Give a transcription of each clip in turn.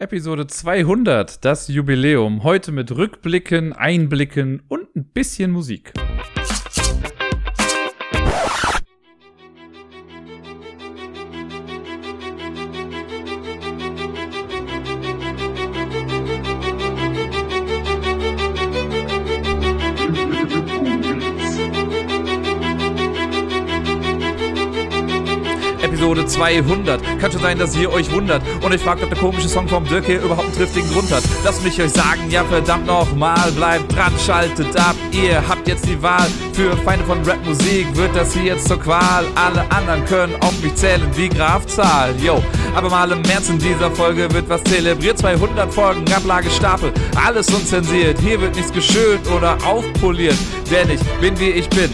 Episode 200, das Jubiläum. Heute mit Rückblicken, Einblicken und ein bisschen Musik. 200. Kann schon sein, dass ihr euch wundert und euch fragt, ob der komische Song vom Dirk hier überhaupt einen triftigen Grund hat. Lasst mich euch sagen, ja verdammt nochmal, bleibt dran, schaltet ab. Ihr habt jetzt die Wahl. Für Feinde von Rapmusik wird das hier jetzt zur Qual. Alle anderen können auf mich zählen wie Graf Zahl. Yo, aber mal im März in dieser Folge wird was zelebriert. 200 Folgen, Ablage Stapel, alles unzensiert. Hier wird nichts geschönt oder aufpoliert, denn ich bin wie ich bin.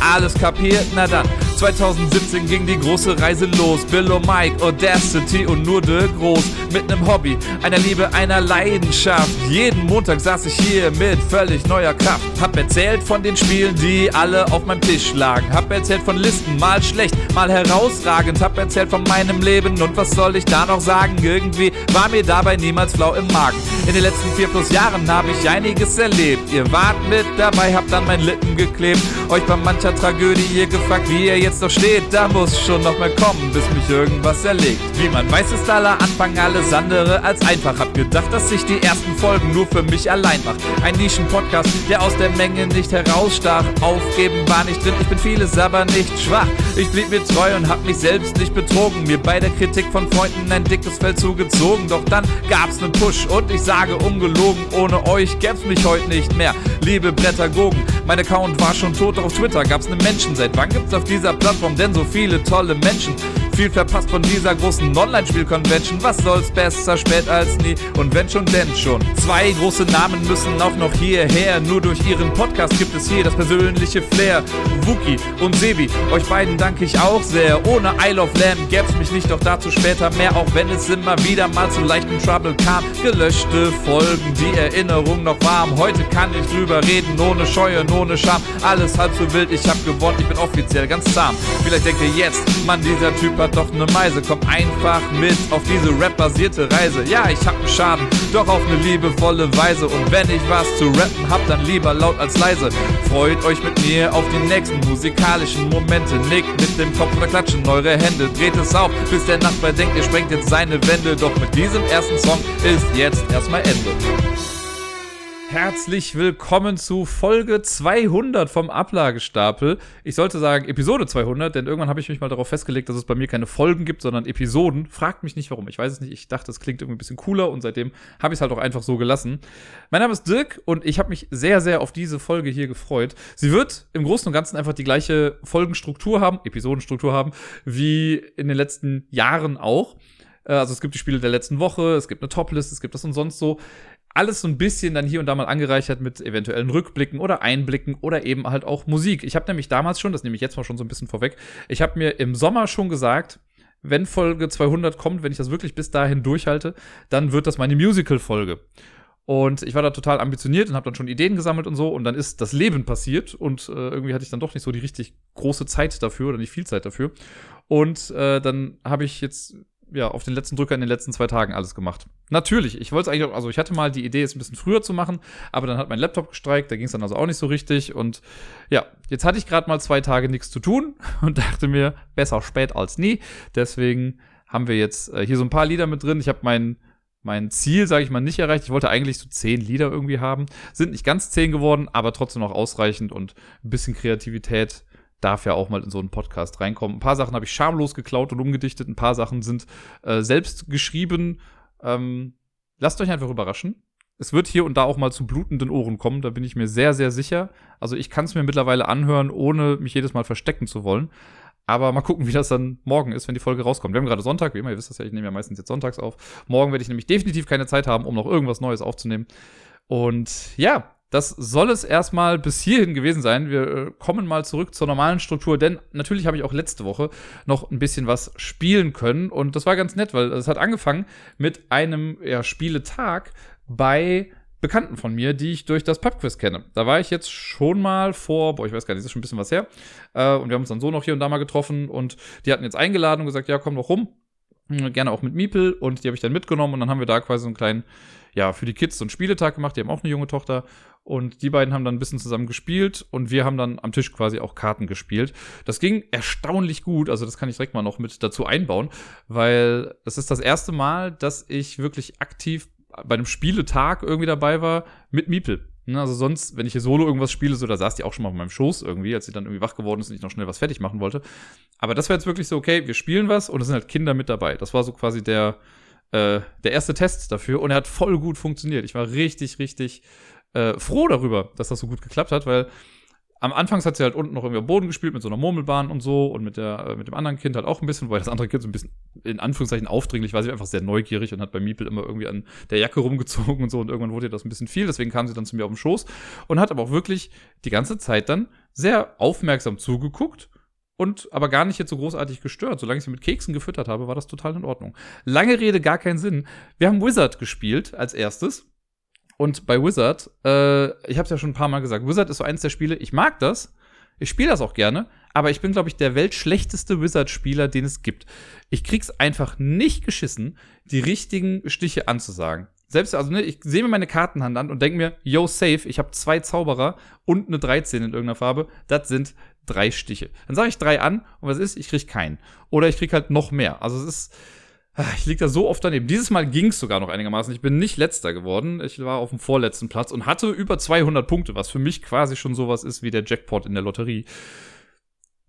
Alles kapiert? Na dann. 2017 ging die große Reise los. Bill und Mike, Audacity und nur de Groß. Mit nem Hobby, einer Liebe, einer Leidenschaft. Jeden Montag saß ich hier mit völlig neuer Kraft. Hab erzählt von den Spielen, die alle auf meinem Tisch lagen. Hab erzählt von Listen, mal schlecht, mal herausragend. Hab erzählt von meinem Leben und was soll ich da noch sagen? Irgendwie war mir dabei niemals flau im Magen. In den letzten vier plus Jahren habe ich einiges erlebt. Ihr wart mit dabei, habt an meinen Lippen geklebt. Euch bei mancher Tragödie ihr gefragt, wie ihr jetzt noch steht. Da muss schon noch mal kommen, bis mich irgendwas erlegt. Wie man weiß, ist aller Anfang alles andere als einfach. Hab gedacht, dass sich die ersten Folgen nur für mich allein macht. Ein Nischen-Podcast, der aus der Menge nicht herausstach. Aufgeben war nicht drin, ich bin vieles, aber nicht schwach. Ich blieb mir treu und hab mich selbst nicht betrogen. Mir bei der Kritik von Freunden ein dickes Fell zugezogen. Doch dann gab's nen Push und ich sage ungelogen, ohne euch gäb's mich heute nicht mehr. Liebe Brettagogen, mein Account war schon tot, auf Twitter gab's nen Menschen. Seit wann gibt's auf dieser Plattform denn so viele tolle Menschen? Viel verpasst von dieser großen Online-Spiel-Convention. Was soll's besser spät als nie? Und wenn schon, denn schon. Zwei große Namen müssen auch noch hierher. Nur durch ihren Podcast gibt es hier das persönliche Flair. Wookie und Sebi, euch beiden danke ich auch sehr. Ohne Isle of Lamb gäb's mich nicht, doch dazu später mehr. Auch wenn es immer wieder mal zu leichten Trouble kam. Gelöschte Folgen, die Erinnerung noch warm. Heute kann ich drüber reden, ohne Scheu und ohne Scham. Alles halb so wild, ich hab gewonnen, ich bin offiziell ganz zahm. Vielleicht denkt ihr jetzt, Mann, dieser Typ hat doch ne Meise. Komm einfach mit auf diese Rap-basierte Reise. Ja, ich hab einen Schaden, doch auf ne liebevolle Weise. Und wenn ich was zu rappen hab, dann lieber laut als leise. Freut euch mit mir auf die nächsten musikalischen Momente. Nickt mit dem Kopf oder klatschen eure Hände. Dreht es auf, bis der Nachbar denkt, ihr sprengt jetzt seine Wände. Doch mit diesem ersten Song ist jetzt erstmal Ende. Herzlich willkommen zu Folge 200 vom Ablagestapel. Ich sollte sagen Episode 200, denn irgendwann habe ich mich mal darauf festgelegt, dass es bei mir keine Folgen gibt, sondern Episoden. Fragt mich nicht warum. Ich weiß es nicht. Ich dachte, es klingt irgendwie ein bisschen cooler und seitdem habe ich es halt auch einfach so gelassen. Mein Name ist Dirk und ich habe mich sehr, sehr auf diese Folge hier gefreut. Sie wird im Großen und Ganzen einfach die gleiche Folgenstruktur haben, Episodenstruktur haben, wie in den letzten Jahren auch. Äh, Also es gibt die Spiele der letzten Woche, es gibt eine Toplist, es gibt das und sonst so alles so ein bisschen dann hier und da mal angereichert mit eventuellen Rückblicken oder Einblicken oder eben halt auch Musik. Ich habe nämlich damals schon, das nehme ich jetzt mal schon so ein bisschen vorweg, ich habe mir im Sommer schon gesagt, wenn Folge 200 kommt, wenn ich das wirklich bis dahin durchhalte, dann wird das meine Musical-Folge. Und ich war da total ambitioniert und habe dann schon Ideen gesammelt und so. Und dann ist das Leben passiert und äh, irgendwie hatte ich dann doch nicht so die richtig große Zeit dafür oder nicht viel Zeit dafür. Und äh, dann habe ich jetzt ja, auf den letzten Drücker in den letzten zwei Tagen alles gemacht. Natürlich, ich wollte es eigentlich, auch, also ich hatte mal die Idee, es ein bisschen früher zu machen, aber dann hat mein Laptop gestreikt, da ging es dann also auch nicht so richtig. Und ja, jetzt hatte ich gerade mal zwei Tage nichts zu tun und dachte mir, besser spät als nie. Deswegen haben wir jetzt äh, hier so ein paar Lieder mit drin. Ich habe mein, mein Ziel, sage ich mal, nicht erreicht. Ich wollte eigentlich so zehn Lieder irgendwie haben. Sind nicht ganz zehn geworden, aber trotzdem noch ausreichend und ein bisschen Kreativität darf ja auch mal in so einen Podcast reinkommen. Ein paar Sachen habe ich schamlos geklaut und umgedichtet, ein paar Sachen sind äh, selbst geschrieben. Ähm, lasst euch einfach überraschen. Es wird hier und da auch mal zu blutenden Ohren kommen, da bin ich mir sehr, sehr sicher. Also ich kann es mir mittlerweile anhören, ohne mich jedes Mal verstecken zu wollen. Aber mal gucken, wie das dann morgen ist, wenn die Folge rauskommt. Wir haben gerade Sonntag, wie immer, ihr wisst das ja, ich nehme ja meistens jetzt sonntags auf. Morgen werde ich nämlich definitiv keine Zeit haben, um noch irgendwas Neues aufzunehmen. Und ja, das soll es erstmal bis hierhin gewesen sein. Wir äh, kommen mal zurück zur normalen Struktur, denn natürlich habe ich auch letzte Woche noch ein bisschen was spielen können und das war ganz nett, weil es hat angefangen mit einem ja, Spieletag bei Bekannten von mir, die ich durch das Pubquiz kenne. Da war ich jetzt schon mal vor, boah, ich weiß gar nicht, das ist schon ein bisschen was her. Äh, und wir haben uns dann so noch hier und da mal getroffen und die hatten jetzt eingeladen und gesagt, ja, komm doch rum. Gerne auch mit Miepel und die habe ich dann mitgenommen und dann haben wir da quasi so einen kleinen, ja, für die Kids so einen Spieletag gemacht. Die haben auch eine junge Tochter und die beiden haben dann ein bisschen zusammen gespielt und wir haben dann am Tisch quasi auch Karten gespielt. Das ging erstaunlich gut, also das kann ich direkt mal noch mit dazu einbauen, weil das ist das erste Mal, dass ich wirklich aktiv bei einem Spieletag irgendwie dabei war mit Miepel. Ne, also sonst, wenn ich hier solo irgendwas spiele, so, da saß die auch schon mal auf meinem Schoß irgendwie, als sie dann irgendwie wach geworden ist und ich noch schnell was fertig machen wollte. Aber das war jetzt wirklich so, okay, wir spielen was und es sind halt Kinder mit dabei. Das war so quasi der, äh, der erste Test dafür und er hat voll gut funktioniert. Ich war richtig, richtig äh, froh darüber, dass das so gut geklappt hat, weil am Anfang hat sie halt unten noch irgendwie am Boden gespielt mit so einer Murmelbahn und so und mit, der, äh, mit dem anderen Kind halt auch ein bisschen, weil das andere Kind so ein bisschen in Anführungszeichen aufdringlich war. Sie war einfach sehr neugierig und hat bei Miepel immer irgendwie an der Jacke rumgezogen und so und irgendwann wurde ihr das ein bisschen viel. Deswegen kam sie dann zu mir auf den Schoß und hat aber auch wirklich die ganze Zeit dann sehr aufmerksam zugeguckt und aber gar nicht jetzt so großartig gestört. Solange ich sie mit Keksen gefüttert habe, war das total in Ordnung. Lange Rede, gar keinen Sinn. Wir haben Wizard gespielt als erstes. Und bei Wizard, äh, ich habe es ja schon ein paar Mal gesagt, Wizard ist so eines der Spiele, ich mag das, ich spiele das auch gerne, aber ich bin, glaube ich, der weltschlechteste Wizard-Spieler, den es gibt. Ich krieg's einfach nicht geschissen, die richtigen Stiche anzusagen. Selbst, also, ne, ich sehe mir meine Kartenhand an und denke mir, yo, safe, ich habe zwei Zauberer und eine 13 in irgendeiner Farbe. Das sind drei Stiche. Dann sage ich drei an und was ist? Ich krieg keinen. Oder ich krieg halt noch mehr. Also es ist Ah, ich lieg da so oft daneben. Dieses Mal ging es sogar noch einigermaßen. Ich bin nicht letzter geworden. Ich war auf dem vorletzten Platz und hatte über 200 Punkte, was für mich quasi schon sowas ist wie der Jackpot in der Lotterie.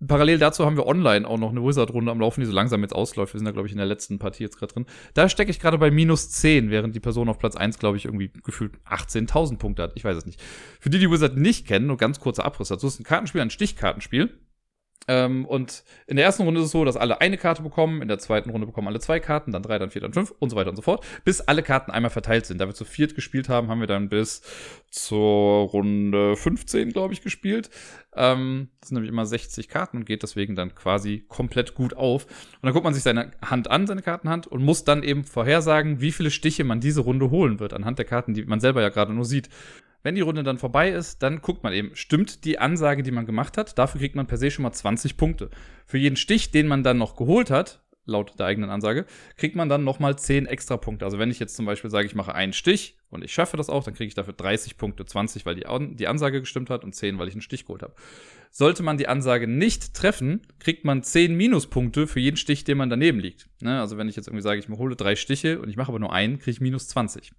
Parallel dazu haben wir online auch noch eine Wizard-Runde am Laufen, die so langsam jetzt ausläuft. Wir sind da, glaube ich, in der letzten Partie jetzt gerade drin. Da stecke ich gerade bei minus 10, während die Person auf Platz 1, glaube ich, irgendwie gefühlt 18.000 Punkte hat. Ich weiß es nicht. Für die, die Wizard nicht kennen, nur ganz kurzer Abriss dazu, ist ein Kartenspiel, ein Stichkartenspiel. Ähm, und in der ersten Runde ist es so, dass alle eine Karte bekommen, in der zweiten Runde bekommen alle zwei Karten, dann drei, dann vier, dann fünf und so weiter und so fort, bis alle Karten einmal verteilt sind. Da wir zu viert gespielt haben, haben wir dann bis zur Runde 15, glaube ich, gespielt. Ähm, das sind nämlich immer 60 Karten und geht deswegen dann quasi komplett gut auf. Und dann guckt man sich seine Hand an, seine Kartenhand, und muss dann eben vorhersagen, wie viele Stiche man diese Runde holen wird, anhand der Karten, die man selber ja gerade nur sieht. Wenn die Runde dann vorbei ist, dann guckt man eben, stimmt die Ansage, die man gemacht hat. Dafür kriegt man per se schon mal 20 Punkte. Für jeden Stich, den man dann noch geholt hat, laut der eigenen Ansage, kriegt man dann nochmal 10 extra Punkte. Also wenn ich jetzt zum Beispiel sage, ich mache einen Stich und ich schaffe das auch, dann kriege ich dafür 30 Punkte, 20, weil die, die Ansage gestimmt hat und 10, weil ich einen Stich geholt habe. Sollte man die Ansage nicht treffen, kriegt man 10 Minuspunkte für jeden Stich, den man daneben liegt. Ne? Also wenn ich jetzt irgendwie sage, ich hole drei Stiche und ich mache aber nur einen, kriege ich minus 20.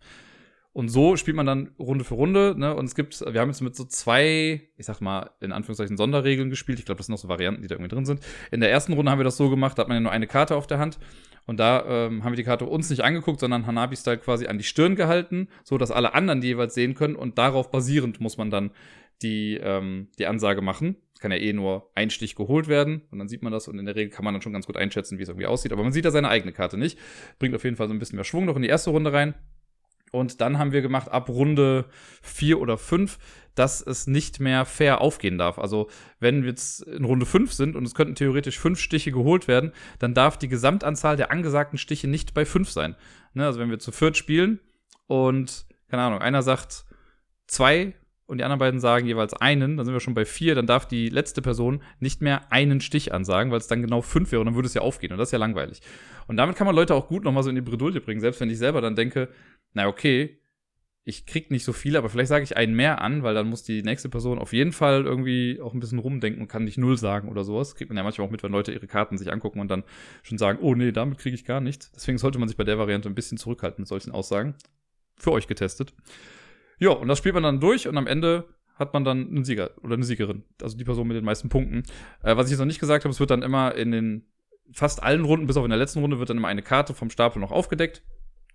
Und so spielt man dann Runde für Runde, ne? Und es gibt, wir haben jetzt mit so zwei, ich sag mal, in Anführungszeichen Sonderregeln gespielt. Ich glaube, das sind noch so Varianten, die da irgendwie drin sind. In der ersten Runde haben wir das so gemacht, da hat man ja nur eine Karte auf der Hand. Und da ähm, haben wir die Karte uns nicht angeguckt, sondern Hanabi-Style quasi an die Stirn gehalten, so dass alle anderen die jeweils sehen können. Und darauf basierend muss man dann die, ähm, die Ansage machen. Es kann ja eh nur ein Stich geholt werden und dann sieht man das und in der Regel kann man dann schon ganz gut einschätzen, wie es irgendwie aussieht. Aber man sieht da seine eigene Karte nicht. Bringt auf jeden Fall so ein bisschen mehr Schwung noch in die erste Runde rein. Und dann haben wir gemacht, ab Runde 4 oder 5, dass es nicht mehr fair aufgehen darf. Also, wenn wir jetzt in Runde 5 sind und es könnten theoretisch 5 Stiche geholt werden, dann darf die Gesamtanzahl der angesagten Stiche nicht bei 5 sein. Ne? Also, wenn wir zu viert spielen und, keine Ahnung, einer sagt 2 und die anderen beiden sagen jeweils einen, dann sind wir schon bei 4, dann darf die letzte Person nicht mehr einen Stich ansagen, weil es dann genau 5 wäre und dann würde es ja aufgehen und das ist ja langweilig. Und damit kann man Leute auch gut nochmal so in die Bredouille bringen, selbst wenn ich selber dann denke, na okay, ich krieg nicht so viel, aber vielleicht sage ich einen mehr an, weil dann muss die nächste Person auf jeden Fall irgendwie auch ein bisschen rumdenken und kann nicht null sagen oder sowas. Kriegt man ja manchmal auch mit, wenn Leute ihre Karten sich angucken und dann schon sagen, oh nee, damit kriege ich gar nichts. Deswegen sollte man sich bei der Variante ein bisschen zurückhalten mit solchen Aussagen. Für euch getestet. Ja, und das spielt man dann durch und am Ende hat man dann einen Sieger oder eine Siegerin. Also die Person mit den meisten Punkten. Äh, was ich jetzt noch nicht gesagt habe, es wird dann immer in den fast allen Runden, bis auf in der letzten Runde, wird dann immer eine Karte vom Stapel noch aufgedeckt.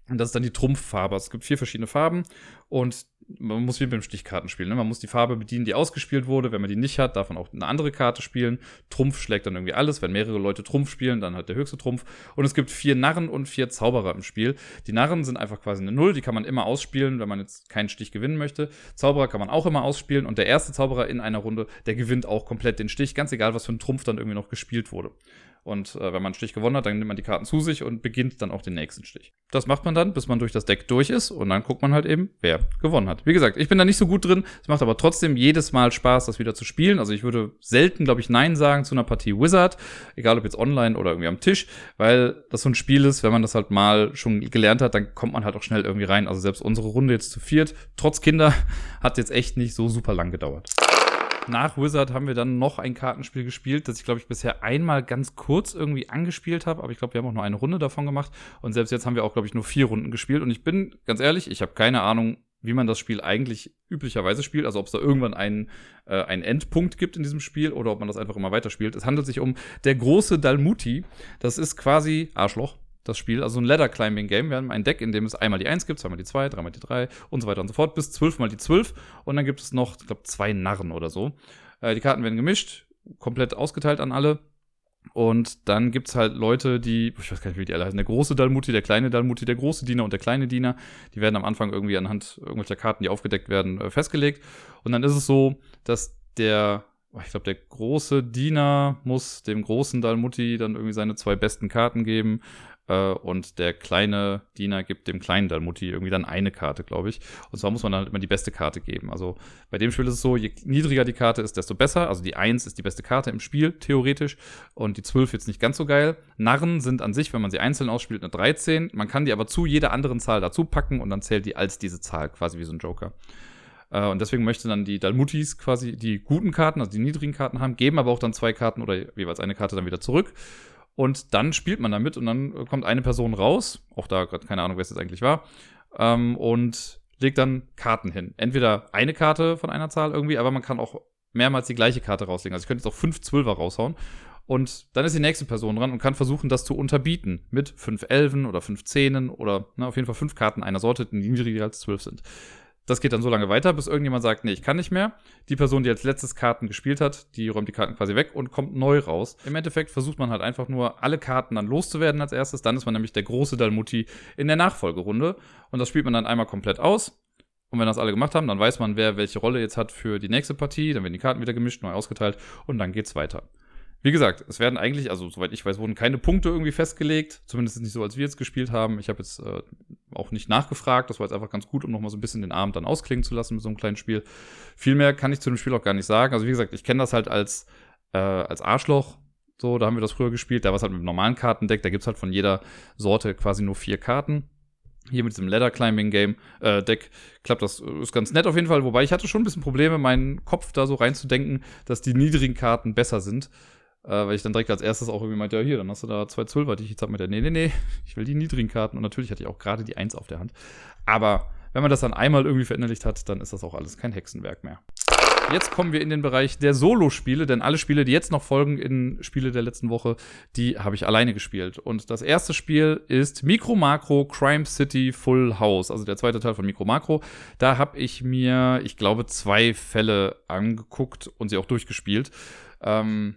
Und das ist dann die Trumpffarbe. Es gibt vier verschiedene Farben und man muss wie beim Stichkartenspiel. Ne? Man muss die Farbe bedienen, die ausgespielt wurde. Wenn man die nicht hat, darf man auch eine andere Karte spielen. Trumpf schlägt dann irgendwie alles. Wenn mehrere Leute Trumpf spielen, dann halt der höchste Trumpf. Und es gibt vier Narren und vier Zauberer im Spiel. Die Narren sind einfach quasi eine Null. Die kann man immer ausspielen, wenn man jetzt keinen Stich gewinnen möchte. Zauberer kann man auch immer ausspielen. Und der erste Zauberer in einer Runde, der gewinnt auch komplett den Stich. Ganz egal, was für ein Trumpf dann irgendwie noch gespielt wurde. Und äh, wenn man einen Stich gewonnen hat, dann nimmt man die Karten zu sich und beginnt dann auch den nächsten Stich. Das macht man dann, bis man durch das Deck durch ist und dann guckt man halt eben, wer gewonnen hat. Wie gesagt, ich bin da nicht so gut drin. Es macht aber trotzdem jedes Mal Spaß, das wieder zu spielen. Also ich würde selten, glaube ich, Nein sagen zu einer Partie Wizard, egal ob jetzt online oder irgendwie am Tisch, weil das so ein Spiel ist, wenn man das halt mal schon gelernt hat, dann kommt man halt auch schnell irgendwie rein. Also selbst unsere Runde jetzt zu viert, trotz Kinder, hat jetzt echt nicht so super lang gedauert nach Wizard haben wir dann noch ein Kartenspiel gespielt, das ich, glaube ich, bisher einmal ganz kurz irgendwie angespielt habe. Aber ich glaube, wir haben auch nur eine Runde davon gemacht. Und selbst jetzt haben wir auch, glaube ich, nur vier Runden gespielt. Und ich bin ganz ehrlich, ich habe keine Ahnung, wie man das Spiel eigentlich üblicherweise spielt. Also ob es da irgendwann einen, äh, einen Endpunkt gibt in diesem Spiel oder ob man das einfach immer weiterspielt. Es handelt sich um der große Dalmuti. Das ist quasi Arschloch das Spiel, also ein Ladder Climbing Game. Wir haben ein Deck, in dem es einmal die 1 gibt, zweimal die 2, dreimal die 3 und so weiter und so fort, bis zwölfmal die 12 und dann gibt es noch, ich glaube, zwei Narren oder so. Äh, die Karten werden gemischt, komplett ausgeteilt an alle. Und dann gibt es halt Leute, die, ich weiß gar nicht, wie die alle heißen, der große Dalmuti, der kleine Dalmuti, der große Diener und der kleine Diener, die werden am Anfang irgendwie anhand irgendwelcher Karten, die aufgedeckt werden, äh, festgelegt. Und dann ist es so, dass der ich glaube, der große Diener muss dem großen Dalmuti dann irgendwie seine zwei besten Karten geben. Äh, und der kleine Diener gibt dem kleinen Dalmuti irgendwie dann eine Karte, glaube ich. Und zwar muss man dann halt immer die beste Karte geben. Also bei dem Spiel ist es so, je niedriger die Karte ist, desto besser. Also die 1 ist die beste Karte im Spiel, theoretisch. Und die 12 jetzt nicht ganz so geil. Narren sind an sich, wenn man sie einzeln ausspielt, eine 13. Man kann die aber zu jeder anderen Zahl dazu packen und dann zählt die als diese Zahl, quasi wie so ein Joker. Äh, und deswegen möchten dann die Dalmutis quasi die guten Karten, also die niedrigen Karten haben, geben aber auch dann zwei Karten oder jeweils eine Karte dann wieder zurück. Und dann spielt man damit und dann kommt eine Person raus, auch da gerade keine Ahnung, wer es jetzt eigentlich war, ähm, und legt dann Karten hin. Entweder eine Karte von einer Zahl irgendwie, aber man kann auch mehrmals die gleiche Karte rauslegen. Also ich könnte jetzt auch fünf Zwölfer raushauen. Und dann ist die nächste Person dran und kann versuchen, das zu unterbieten mit fünf Elfen oder fünf Zehnen oder na, auf jeden Fall fünf Karten einer Sorte, die niedriger als zwölf sind. Das geht dann so lange weiter, bis irgendjemand sagt, nee, ich kann nicht mehr. Die Person, die als letztes Karten gespielt hat, die räumt die Karten quasi weg und kommt neu raus. Im Endeffekt versucht man halt einfach nur, alle Karten dann loszuwerden als erstes. Dann ist man nämlich der große Dalmuti in der Nachfolgerunde. Und das spielt man dann einmal komplett aus. Und wenn das alle gemacht haben, dann weiß man, wer welche Rolle jetzt hat für die nächste Partie. Dann werden die Karten wieder gemischt, neu ausgeteilt und dann geht's weiter. Wie gesagt, es werden eigentlich, also soweit ich weiß, wurden keine Punkte irgendwie festgelegt. Zumindest nicht so, als wir jetzt gespielt haben. Ich habe jetzt äh, auch nicht nachgefragt. Das war jetzt einfach ganz gut, um nochmal so ein bisschen den Abend dann ausklingen zu lassen mit so einem kleinen Spiel. Viel mehr kann ich zu dem Spiel auch gar nicht sagen. Also wie gesagt, ich kenne das halt als, äh, als Arschloch. So, da haben wir das früher gespielt. Da war es halt mit einem normalen Kartendeck. Da gibt's halt von jeder Sorte quasi nur vier Karten hier mit diesem Ladder Climbing Game äh, Deck klappt das ist ganz nett auf jeden Fall. Wobei ich hatte schon ein bisschen Probleme, meinen Kopf da so reinzudenken, dass die niedrigen Karten besser sind. Äh, weil ich dann direkt als erstes auch irgendwie meinte, ja, hier, dann hast du da zwei Zwölfer, die ich jetzt hab mit der, nee, nee, nee, ich will die niedrigen Karten. Und natürlich hatte ich auch gerade die Eins auf der Hand. Aber wenn man das dann einmal irgendwie verinnerlicht hat, dann ist das auch alles kein Hexenwerk mehr. Jetzt kommen wir in den Bereich der Solo-Spiele, denn alle Spiele, die jetzt noch folgen in Spiele der letzten Woche, die habe ich alleine gespielt. Und das erste Spiel ist Micro Macro Crime City Full House, also der zweite Teil von Micro Macro. Da habe ich mir, ich glaube, zwei Fälle angeguckt und sie auch durchgespielt. Ähm,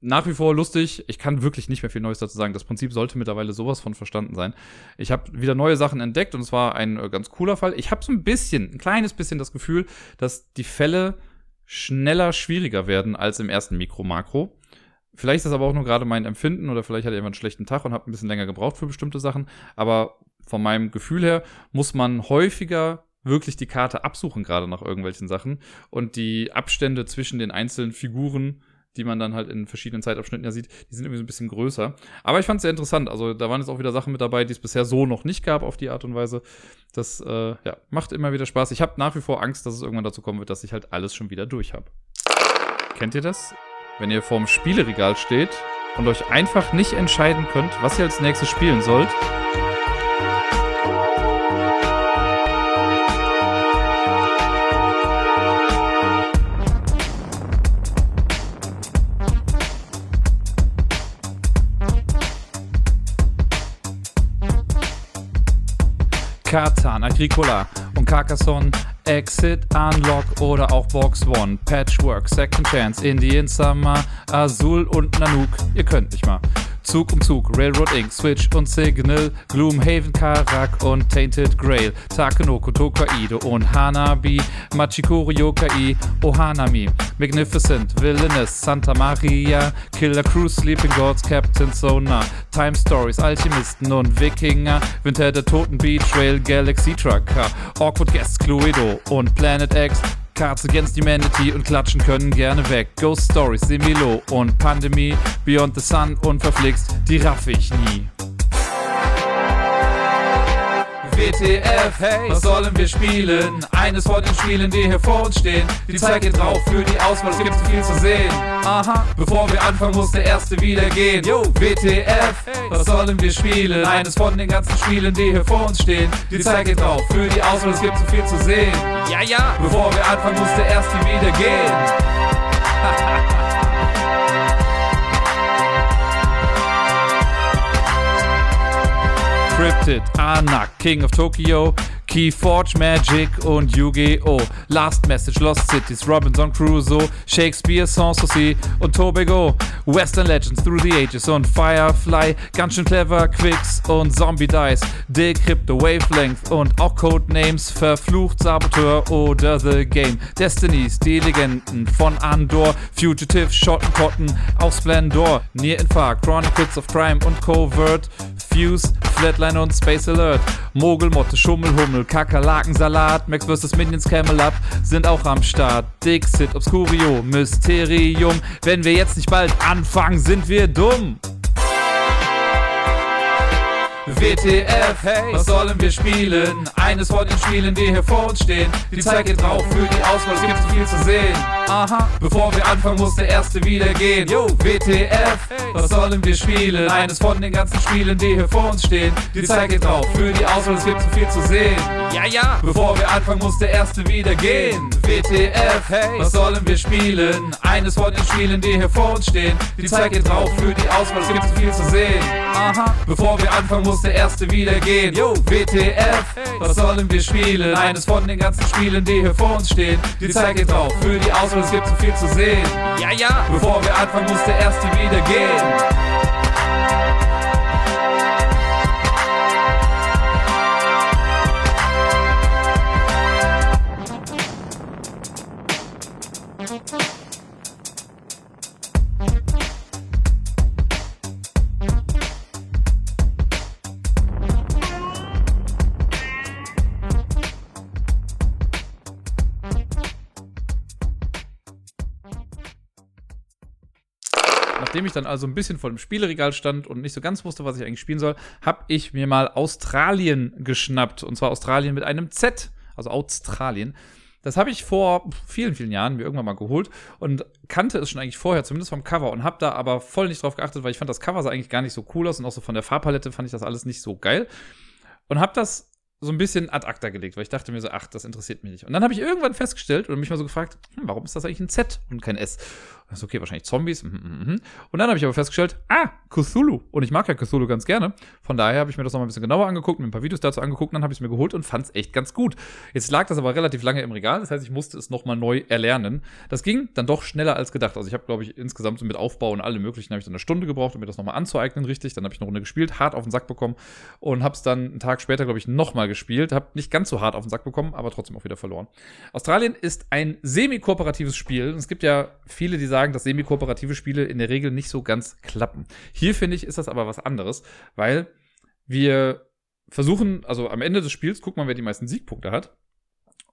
nach wie vor lustig. Ich kann wirklich nicht mehr viel Neues dazu sagen. Das Prinzip sollte mittlerweile sowas von verstanden sein. Ich habe wieder neue Sachen entdeckt und es war ein äh, ganz cooler Fall. Ich habe so ein bisschen, ein kleines bisschen das Gefühl, dass die Fälle schneller schwieriger werden als im ersten Mikro-Makro. Vielleicht ist das aber auch nur gerade mein Empfinden oder vielleicht hat jemand einen schlechten Tag und hat ein bisschen länger gebraucht für bestimmte Sachen. Aber von meinem Gefühl her muss man häufiger wirklich die Karte absuchen, gerade nach irgendwelchen Sachen. Und die Abstände zwischen den einzelnen Figuren die man dann halt in verschiedenen Zeitabschnitten ja sieht, die sind irgendwie so ein bisschen größer. Aber ich fand es sehr interessant. Also da waren jetzt auch wieder Sachen mit dabei, die es bisher so noch nicht gab auf die Art und Weise. Das äh, ja, macht immer wieder Spaß. Ich habe nach wie vor Angst, dass es irgendwann dazu kommen wird, dass ich halt alles schon wieder durch habe. Kennt ihr das? Wenn ihr vorm Spieleregal steht und euch einfach nicht entscheiden könnt, was ihr als nächstes spielen sollt Katan, Agricola und Carcassonne, Exit, Unlock oder auch Box One, Patchwork, Second Chance, Indian Summer, Azul und Nanook. Ihr könnt nicht mal. Zug um Zug, Railroad Inc., Switch und Signal, Gloomhaven, Karak und Tainted Grail, Takenoko, Tokaido und Hanabi, Machikoro Yokai, Ohanami, Magnificent, Villainous, Santa Maria, Killer Cruise, Sleeping Gods, Captain Sonar, Time Stories, Alchemisten und Wikinger, Winter der Toten, Betrayal, Galaxy Trucker, Awkward Guests, Cluedo und Planet X, Cards Against Humanity und Klatschen können gerne weg. Ghost Stories, Semilo und Pandemie, Beyond the Sun und verflixt, die raff ich nie. WTF, hey, was sollen wir spielen? Eines von den Spielen, die hier vor uns stehen. Die Zeit geht drauf für die Auswahl, es gibt so viel zu sehen. Aha, bevor wir anfangen, muss der Erste wieder gehen. Yo, WTF, was sollen wir spielen? Eines von den ganzen Spielen, die hier vor uns stehen. Die Zeit geht drauf für die Auswahl, es gibt so viel zu sehen. Ja, ja, bevor wir anfangen, muss der Erste wieder gehen. Cryptid, Anak, King of Tokyo, Keyforge Magic und Yu-Gi-Oh! Last Message, Lost Cities, Robinson Crusoe, Shakespeare, Sanssouci und Tobago, Western Legends, Through the Ages und Firefly, ganz schön clever, Quicks und Zombie Dice, Decrypto, Wavelength und auch Codenames, Verflucht, Saboteur oder The Game, Destinies, die Legenden von Andor, Fugitive, Schottencotton, auch Splendor, Near Infarct, Chronicles of Crime und Covert, Fuse, Flatline und Space Alert, Mogelmotte, Schummelhummel, Kakerlakensalat, Max vs. Minions Camel Up sind auch am Start. Dixit, Obscurio, Mysterium. Wenn wir jetzt nicht bald anfangen, sind wir dumm. WTF, hey, was sollen wir spielen? Eines von den Spielen, die hier vor uns stehen. Die Zeit geht drauf für die Auswahl, es gibt so viel zu sehen. Aha, bevor wir anfangen, muss der Erste wieder gehen. Yo, WTF, was sollen wir spielen? Eines von den ganzen Spielen, die hier vor uns stehen. Die Zeit geht drauf für die Auswahl, es gibt so viel zu sehen. Ja, ja, bevor wir anfangen, muss der Erste wieder gehen. WTF, hey, was sollen wir spielen? Eines von den Spielen, die hier vor uns stehen. Die Zeit geht drauf für die Auswahl, es gibt so viel zu sehen. Aha, bevor wir anfangen, muss der Erste wieder gehen. Yo, WTF, was sollen wir spielen? Eines von den ganzen Spielen, die hier vor uns stehen. Die Zeit geht drauf für die Auswahl, es gibt so viel zu sehen. Ja, ja, bevor wir anfangen, muss der Erste wieder gehen. Nachdem ich dann also ein bisschen vor dem Spieleregal stand und nicht so ganz wusste, was ich eigentlich spielen soll, habe ich mir mal Australien geschnappt. Und zwar Australien mit einem Z, also Australien. Das habe ich vor vielen, vielen Jahren mir irgendwann mal geholt und kannte es schon eigentlich vorher, zumindest vom Cover und habe da aber voll nicht drauf geachtet, weil ich fand das Cover sah eigentlich gar nicht so cool aus und auch so von der Farbpalette fand ich das alles nicht so geil und habe das so ein bisschen ad acta gelegt, weil ich dachte mir so, ach, das interessiert mich nicht. Und dann habe ich irgendwann festgestellt und mich mal so gefragt, hm, warum ist das eigentlich ein Z und kein S? Ist okay, wahrscheinlich Zombies. Mm, mm, mm. Und dann habe ich aber festgestellt, ah, Cthulhu. Und ich mag ja Cthulhu ganz gerne. Von daher habe ich mir das nochmal ein bisschen genauer angeguckt, mir ein paar Videos dazu angeguckt, dann habe ich es mir geholt und fand es echt ganz gut. Jetzt lag das aber relativ lange im Regal, das heißt, ich musste es nochmal neu erlernen. Das ging dann doch schneller als gedacht. Also ich habe, glaube ich, insgesamt so mit Aufbau und allem möglichen, habe ich dann eine Stunde gebraucht, um mir das nochmal anzueignen, richtig. Dann habe ich eine Runde gespielt, hart auf den Sack bekommen und habe es dann einen Tag später, glaube ich, nochmal gespielt. Habe nicht ganz so hart auf den Sack bekommen, aber trotzdem auch wieder verloren. Australien ist ein semi-kooperatives Spiel. Es gibt ja viele, die sagen, dass semi-kooperative Spiele in der Regel nicht so ganz klappen. Hier finde ich, ist das aber was anderes, weil wir versuchen, also am Ende des Spiels guckt man, wer die meisten Siegpunkte hat.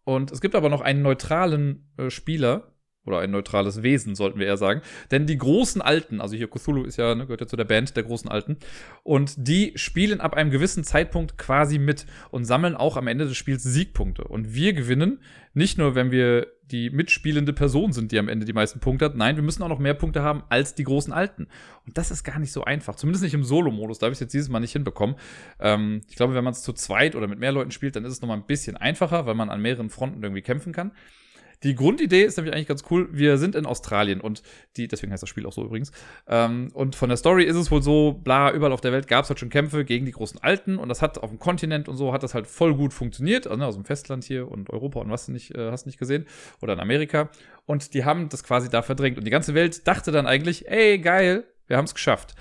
Und es gibt aber noch einen neutralen äh, Spieler, oder ein neutrales Wesen, sollten wir eher sagen. Denn die großen Alten, also hier Cthulhu ist ja, ne, gehört ja zu der Band der großen Alten, und die spielen ab einem gewissen Zeitpunkt quasi mit und sammeln auch am Ende des Spiels Siegpunkte. Und wir gewinnen nicht nur, wenn wir die mitspielende Person sind, die am Ende die meisten Punkte hat. Nein, wir müssen auch noch mehr Punkte haben als die großen Alten. Und das ist gar nicht so einfach. Zumindest nicht im Solo-Modus. Da habe ich es jetzt dieses Mal nicht hinbekommen. Ähm, ich glaube, wenn man es zu zweit oder mit mehr Leuten spielt, dann ist es noch mal ein bisschen einfacher, weil man an mehreren Fronten irgendwie kämpfen kann. Die Grundidee ist nämlich eigentlich ganz cool. Wir sind in Australien und die, deswegen heißt das Spiel auch so übrigens. Ähm, und von der Story ist es wohl so, bla, überall auf der Welt gab es halt schon Kämpfe gegen die großen Alten und das hat auf dem Kontinent und so hat das halt voll gut funktioniert, also, ne, aus dem Festland hier und Europa und was du nicht, äh, hast nicht gesehen oder in Amerika. Und die haben das quasi da verdrängt und die ganze Welt dachte dann eigentlich, ey, geil, wir haben es geschafft.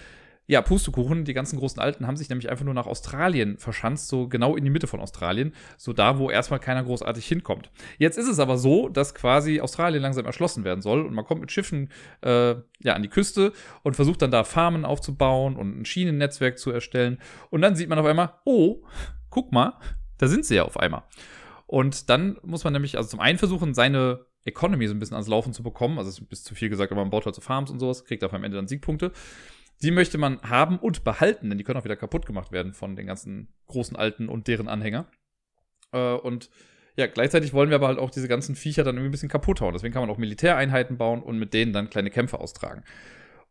Ja, Pustekuchen, die ganzen großen Alten haben sich nämlich einfach nur nach Australien verschanzt, so genau in die Mitte von Australien, so da, wo erstmal keiner großartig hinkommt. Jetzt ist es aber so, dass quasi Australien langsam erschlossen werden soll und man kommt mit Schiffen äh, ja, an die Küste und versucht dann da Farmen aufzubauen und ein Schienennetzwerk zu erstellen. Und dann sieht man auf einmal, oh, guck mal, da sind sie ja auf einmal. Und dann muss man nämlich, also zum einen versuchen, seine Economy so ein bisschen ans Laufen zu bekommen. Also es ist bis zu viel gesagt, aber man baut halt so Farms und sowas, kriegt auf am Ende dann Siegpunkte. Die möchte man haben und behalten, denn die können auch wieder kaputt gemacht werden von den ganzen großen Alten und deren Anhänger. Äh, und ja, gleichzeitig wollen wir aber halt auch diese ganzen Viecher dann irgendwie ein bisschen kaputt hauen. Deswegen kann man auch Militäreinheiten bauen und mit denen dann kleine Kämpfe austragen.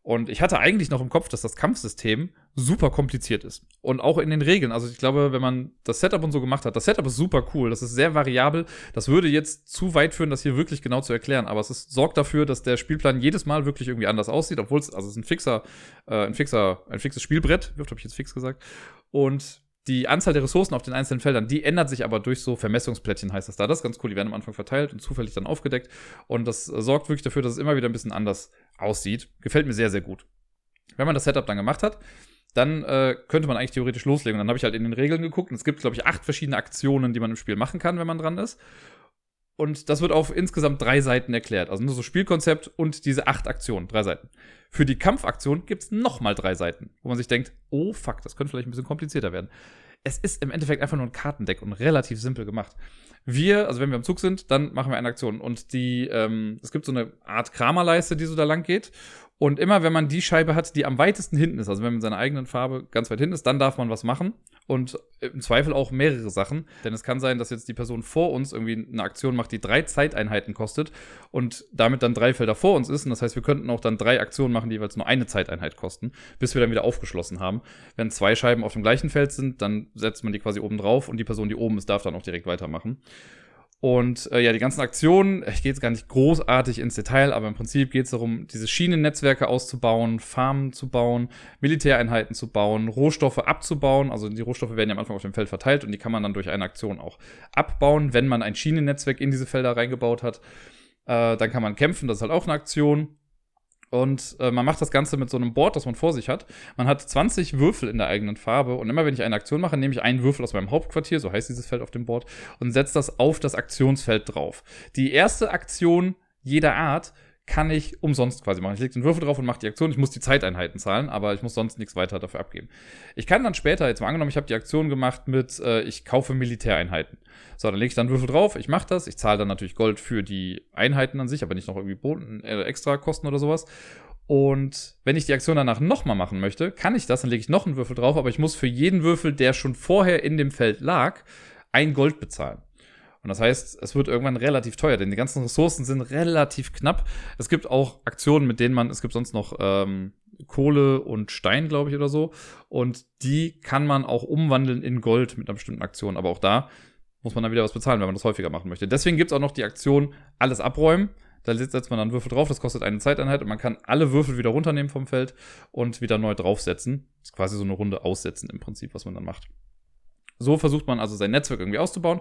Und ich hatte eigentlich noch im Kopf, dass das Kampfsystem super kompliziert ist. Und auch in den Regeln. Also ich glaube, wenn man das Setup und so gemacht hat, das Setup ist super cool, das ist sehr variabel. Das würde jetzt zu weit führen, das hier wirklich genau zu erklären. Aber es ist, sorgt dafür, dass der Spielplan jedes Mal wirklich irgendwie anders aussieht, obwohl es, also es ist ein fixer, äh, ein fixer, ein fixes Spielbrett, wird, habe ich jetzt fix gesagt. Und die Anzahl der Ressourcen auf den einzelnen Feldern, die ändert sich aber durch so Vermessungsplättchen, heißt das da. Das ist ganz cool. Die werden am Anfang verteilt und zufällig dann aufgedeckt. Und das äh, sorgt wirklich dafür, dass es immer wieder ein bisschen anders aussieht. Gefällt mir sehr, sehr gut. Wenn man das Setup dann gemacht hat, dann äh, könnte man eigentlich theoretisch loslegen. Und dann habe ich halt in den Regeln geguckt und es gibt, glaube ich, acht verschiedene Aktionen, die man im Spiel machen kann, wenn man dran ist. Und das wird auf insgesamt drei Seiten erklärt. Also nur so Spielkonzept und diese acht Aktionen, drei Seiten. Für die Kampfaktion gibt es nochmal drei Seiten, wo man sich denkt, oh fuck, das könnte vielleicht ein bisschen komplizierter werden. Es ist im Endeffekt einfach nur ein Kartendeck und relativ simpel gemacht. Wir, also wenn wir am Zug sind, dann machen wir eine Aktion. Und die, ähm, es gibt so eine Art Kramerleiste, die so da lang geht. Und immer wenn man die Scheibe hat, die am weitesten hinten ist, also wenn man mit seiner eigenen Farbe ganz weit hinten ist, dann darf man was machen. Und im Zweifel auch mehrere Sachen. Denn es kann sein, dass jetzt die Person vor uns irgendwie eine Aktion macht, die drei Zeiteinheiten kostet und damit dann drei Felder vor uns ist. Und das heißt, wir könnten auch dann drei Aktionen machen, die jeweils nur eine Zeiteinheit kosten, bis wir dann wieder aufgeschlossen haben. Wenn zwei Scheiben auf dem gleichen Feld sind, dann setzt man die quasi oben drauf und die Person, die oben ist, darf dann auch direkt weitermachen. Und äh, ja, die ganzen Aktionen, ich gehe jetzt gar nicht großartig ins Detail, aber im Prinzip geht es darum, diese Schienennetzwerke auszubauen, Farmen zu bauen, Militäreinheiten zu bauen, Rohstoffe abzubauen. Also die Rohstoffe werden ja am Anfang auf dem Feld verteilt und die kann man dann durch eine Aktion auch abbauen, wenn man ein Schienennetzwerk in diese Felder reingebaut hat. Äh, dann kann man kämpfen, das ist halt auch eine Aktion. Und äh, man macht das Ganze mit so einem Board, das man vor sich hat. Man hat 20 Würfel in der eigenen Farbe. Und immer wenn ich eine Aktion mache, nehme ich einen Würfel aus meinem Hauptquartier, so heißt dieses Feld auf dem Board, und setze das auf das Aktionsfeld drauf. Die erste Aktion jeder Art kann ich umsonst quasi machen. Ich lege den Würfel drauf und mache die Aktion. Ich muss die Zeiteinheiten zahlen, aber ich muss sonst nichts weiter dafür abgeben. Ich kann dann später, jetzt mal angenommen, ich habe die Aktion gemacht mit, äh, ich kaufe Militäreinheiten. So, dann lege ich dann Würfel drauf, ich mache das. Ich zahle dann natürlich Gold für die Einheiten an sich, aber nicht noch irgendwie Boten, äh, extra Kosten oder sowas. Und wenn ich die Aktion danach nochmal machen möchte, kann ich das, dann lege ich noch einen Würfel drauf, aber ich muss für jeden Würfel, der schon vorher in dem Feld lag, ein Gold bezahlen. Und das heißt, es wird irgendwann relativ teuer, denn die ganzen Ressourcen sind relativ knapp. Es gibt auch Aktionen, mit denen man, es gibt sonst noch ähm, Kohle und Stein, glaube ich, oder so. Und die kann man auch umwandeln in Gold mit einer bestimmten Aktion. Aber auch da muss man dann wieder was bezahlen, wenn man das häufiger machen möchte. Deswegen gibt es auch noch die Aktion alles abräumen. Da setzt man dann Würfel drauf, das kostet eine Zeiteinheit und man kann alle Würfel wieder runternehmen vom Feld und wieder neu draufsetzen. Das ist quasi so eine Runde aussetzen im Prinzip, was man dann macht. So versucht man also sein Netzwerk irgendwie auszubauen.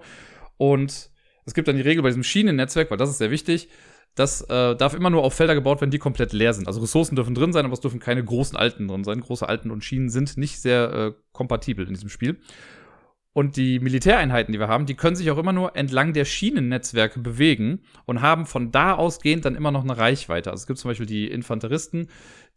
Und es gibt dann die Regel bei diesem Schienennetzwerk, weil das ist sehr wichtig, das äh, darf immer nur auf Felder gebaut werden, die komplett leer sind. Also Ressourcen dürfen drin sein, aber es dürfen keine großen Alten drin sein. Große Alten und Schienen sind nicht sehr äh, kompatibel in diesem Spiel. Und die Militäreinheiten, die wir haben, die können sich auch immer nur entlang der Schienennetzwerke bewegen und haben von da ausgehend dann immer noch eine Reichweite. Also es gibt zum Beispiel die Infanteristen,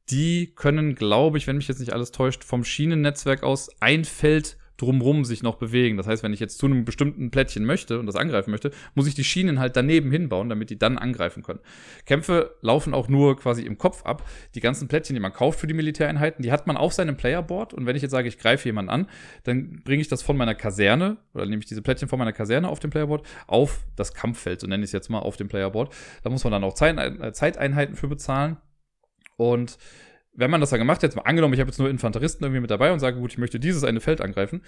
die können, glaube ich, wenn mich jetzt nicht alles täuscht, vom Schienennetzwerk aus ein Feld drumrum sich noch bewegen. Das heißt, wenn ich jetzt zu einem bestimmten Plättchen möchte und das angreifen möchte, muss ich die Schienen halt daneben hinbauen, damit die dann angreifen können. Kämpfe laufen auch nur quasi im Kopf ab. Die ganzen Plättchen, die man kauft für die Militäreinheiten, die hat man auf seinem Playerboard. Und wenn ich jetzt sage, ich greife jemanden an, dann bringe ich das von meiner Kaserne, oder nehme ich diese Plättchen von meiner Kaserne auf dem Playerboard, auf das Kampffeld, so nenne ich es jetzt mal, auf dem Playerboard. Da muss man dann auch äh, Zeiteinheiten für bezahlen. Und wenn man das dann gemacht jetzt mal angenommen, ich habe jetzt nur Infanteristen irgendwie mit dabei und sage, gut, ich möchte dieses eine Feld angreifen,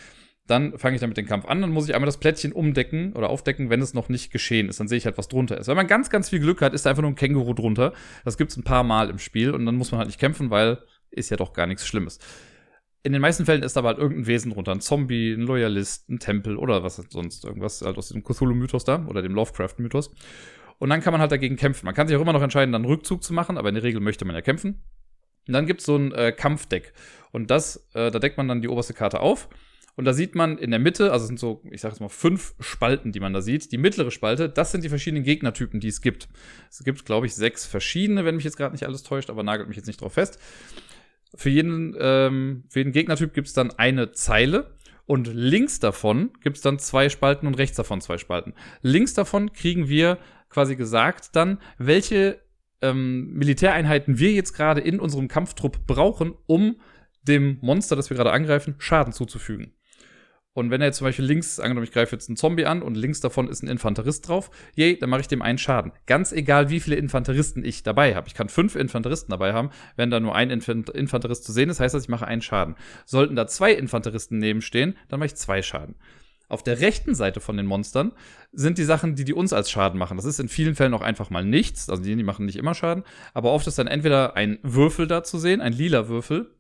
dann fange ich dann mit dem Kampf an, dann muss ich einmal das Plättchen umdecken oder aufdecken, wenn es noch nicht geschehen ist. Dann sehe ich halt, was drunter ist. Wenn man ganz, ganz viel Glück hat, ist da einfach nur ein Känguru drunter. Das gibt es ein paar Mal im Spiel und dann muss man halt nicht kämpfen, weil ist ja doch gar nichts Schlimmes. In den meisten Fällen ist aber halt irgendein Wesen drunter. Ein Zombie, ein Loyalist, ein Tempel oder was sonst irgendwas halt aus dem Cthulhu-Mythos da oder dem Lovecraft-Mythos. Und dann kann man halt dagegen kämpfen. Man kann sich auch immer noch entscheiden, dann Rückzug zu machen, aber in der Regel möchte man ja kämpfen. Und dann gibt es so ein äh, Kampfdeck. Und das, äh, da deckt man dann die oberste Karte auf. Und da sieht man in der Mitte, also es sind so, ich sag jetzt mal, fünf Spalten, die man da sieht. Die mittlere Spalte, das sind die verschiedenen Gegnertypen, die es gibt. Es gibt, glaube ich, sechs verschiedene, wenn mich jetzt gerade nicht alles täuscht, aber nagelt mich jetzt nicht drauf fest. Für jeden, ähm, für jeden Gegnertyp gibt es dann eine Zeile. Und links davon gibt es dann zwei Spalten und rechts davon zwei Spalten. Links davon kriegen wir quasi gesagt dann, welche ähm, Militäreinheiten wir jetzt gerade in unserem Kampftrupp brauchen, um dem Monster, das wir gerade angreifen, Schaden zuzufügen. Und wenn er jetzt zum Beispiel links, angenommen, ich greife jetzt einen Zombie an und links davon ist ein Infanterist drauf, yay, dann mache ich dem einen Schaden. Ganz egal, wie viele Infanteristen ich dabei habe. Ich kann fünf Infanteristen dabei haben. Wenn da nur ein Infanterist zu sehen ist, heißt das, ich mache einen Schaden. Sollten da zwei Infanteristen nebenstehen, dann mache ich zwei Schaden. Auf der rechten Seite von den Monstern sind die Sachen, die die uns als Schaden machen. Das ist in vielen Fällen auch einfach mal nichts. Also die, die machen nicht immer Schaden. Aber oft ist dann entweder ein Würfel da zu sehen, ein lila Würfel.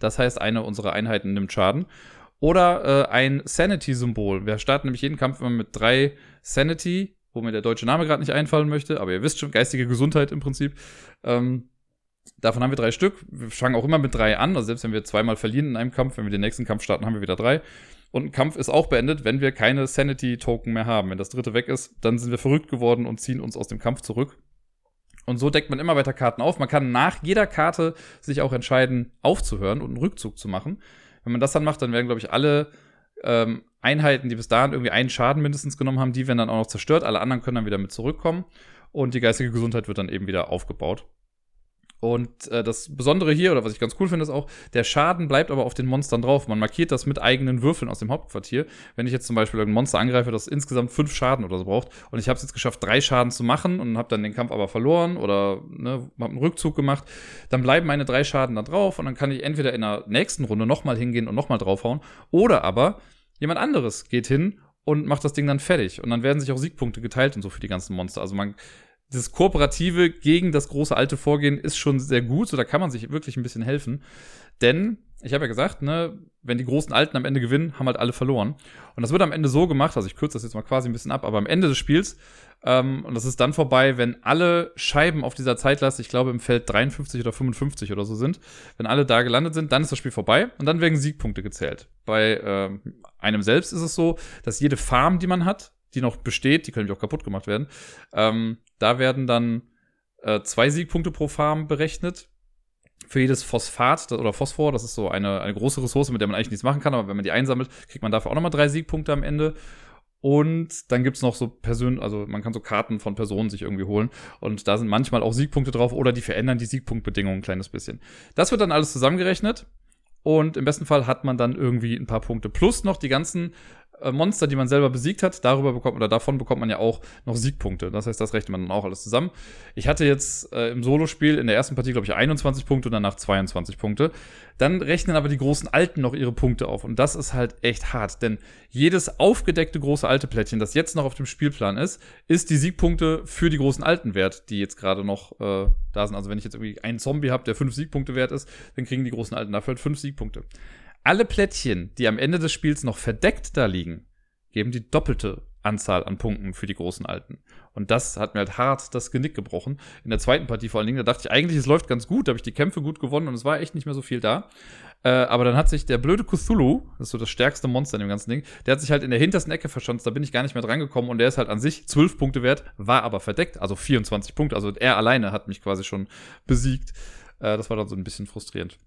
Das heißt, eine unserer Einheiten nimmt Schaden. Oder äh, ein Sanity-Symbol. Wir starten nämlich jeden Kampf immer mit drei Sanity, wo mir der deutsche Name gerade nicht einfallen möchte, aber ihr wisst schon, geistige Gesundheit im Prinzip. Ähm, davon haben wir drei Stück. Wir fangen auch immer mit drei an. Also selbst wenn wir zweimal verlieren in einem Kampf, wenn wir den nächsten Kampf starten, haben wir wieder drei. Und ein Kampf ist auch beendet, wenn wir keine Sanity-Token mehr haben. Wenn das dritte weg ist, dann sind wir verrückt geworden und ziehen uns aus dem Kampf zurück. Und so deckt man immer weiter Karten auf. Man kann nach jeder Karte sich auch entscheiden, aufzuhören und einen Rückzug zu machen. Wenn man das dann macht, dann werden, glaube ich, alle ähm, Einheiten, die bis dahin irgendwie einen Schaden mindestens genommen haben, die werden dann auch noch zerstört. Alle anderen können dann wieder mit zurückkommen. Und die geistige Gesundheit wird dann eben wieder aufgebaut. Und äh, das Besondere hier, oder was ich ganz cool finde, ist auch, der Schaden bleibt aber auf den Monstern drauf. Man markiert das mit eigenen Würfeln aus dem Hauptquartier. Wenn ich jetzt zum Beispiel ein Monster angreife, das insgesamt fünf Schaden oder so braucht, und ich habe es jetzt geschafft, drei Schaden zu machen und habe dann den Kampf aber verloren oder ne, habe einen Rückzug gemacht, dann bleiben meine drei Schaden da drauf und dann kann ich entweder in der nächsten Runde nochmal hingehen und nochmal draufhauen, oder aber jemand anderes geht hin und macht das Ding dann fertig. Und dann werden sich auch Siegpunkte geteilt und so für die ganzen Monster. Also man das Kooperative gegen das große alte Vorgehen ist schon sehr gut, so da kann man sich wirklich ein bisschen helfen. Denn, ich habe ja gesagt, ne, wenn die großen Alten am Ende gewinnen, haben halt alle verloren. Und das wird am Ende so gemacht, also ich kürze das jetzt mal quasi ein bisschen ab, aber am Ende des Spiels, ähm, und das ist dann vorbei, wenn alle Scheiben auf dieser Zeitleiste, ich glaube im Feld 53 oder 55 oder so sind, wenn alle da gelandet sind, dann ist das Spiel vorbei und dann werden Siegpunkte gezählt. Bei ähm, einem selbst ist es so, dass jede Farm, die man hat, die noch besteht, die können nämlich auch kaputt gemacht werden. Ähm, da werden dann äh, zwei Siegpunkte pro Farm berechnet. Für jedes Phosphat oder Phosphor, das ist so eine, eine große Ressource, mit der man eigentlich nichts machen kann, aber wenn man die einsammelt, kriegt man dafür auch nochmal drei Siegpunkte am Ende. Und dann gibt's noch so Personen, also man kann so Karten von Personen sich irgendwie holen. Und da sind manchmal auch Siegpunkte drauf oder die verändern die Siegpunktbedingungen ein kleines bisschen. Das wird dann alles zusammengerechnet. Und im besten Fall hat man dann irgendwie ein paar Punkte. Plus noch die ganzen Monster, die man selber besiegt hat, darüber bekommt oder davon bekommt man ja auch noch Siegpunkte. Das heißt, das rechnet man dann auch alles zusammen. Ich hatte jetzt äh, im Solospiel in der ersten Partie, glaube ich, 21 Punkte und danach 22 Punkte. Dann rechnen aber die großen Alten noch ihre Punkte auf. Und das ist halt echt hart, denn jedes aufgedeckte große alte Plättchen, das jetzt noch auf dem Spielplan ist, ist die Siegpunkte für die großen Alten wert, die jetzt gerade noch äh, da sind. Also wenn ich jetzt irgendwie einen Zombie habe, der fünf Siegpunkte wert ist, dann kriegen die großen Alten dafür halt fünf Siegpunkte. Alle Plättchen, die am Ende des Spiels noch verdeckt da liegen, geben die doppelte Anzahl an Punkten für die großen Alten. Und das hat mir halt hart das Genick gebrochen. In der zweiten Partie vor allen Dingen, da dachte ich eigentlich, es läuft ganz gut, da habe ich die Kämpfe gut gewonnen und es war echt nicht mehr so viel da. Äh, aber dann hat sich der blöde Cthulhu, das ist so das stärkste Monster in dem ganzen Ding, der hat sich halt in der hintersten Ecke verschanzt, da bin ich gar nicht mehr drangekommen und der ist halt an sich 12 Punkte wert, war aber verdeckt, also 24 Punkte. Also er alleine hat mich quasi schon besiegt. Äh, das war dann so ein bisschen frustrierend.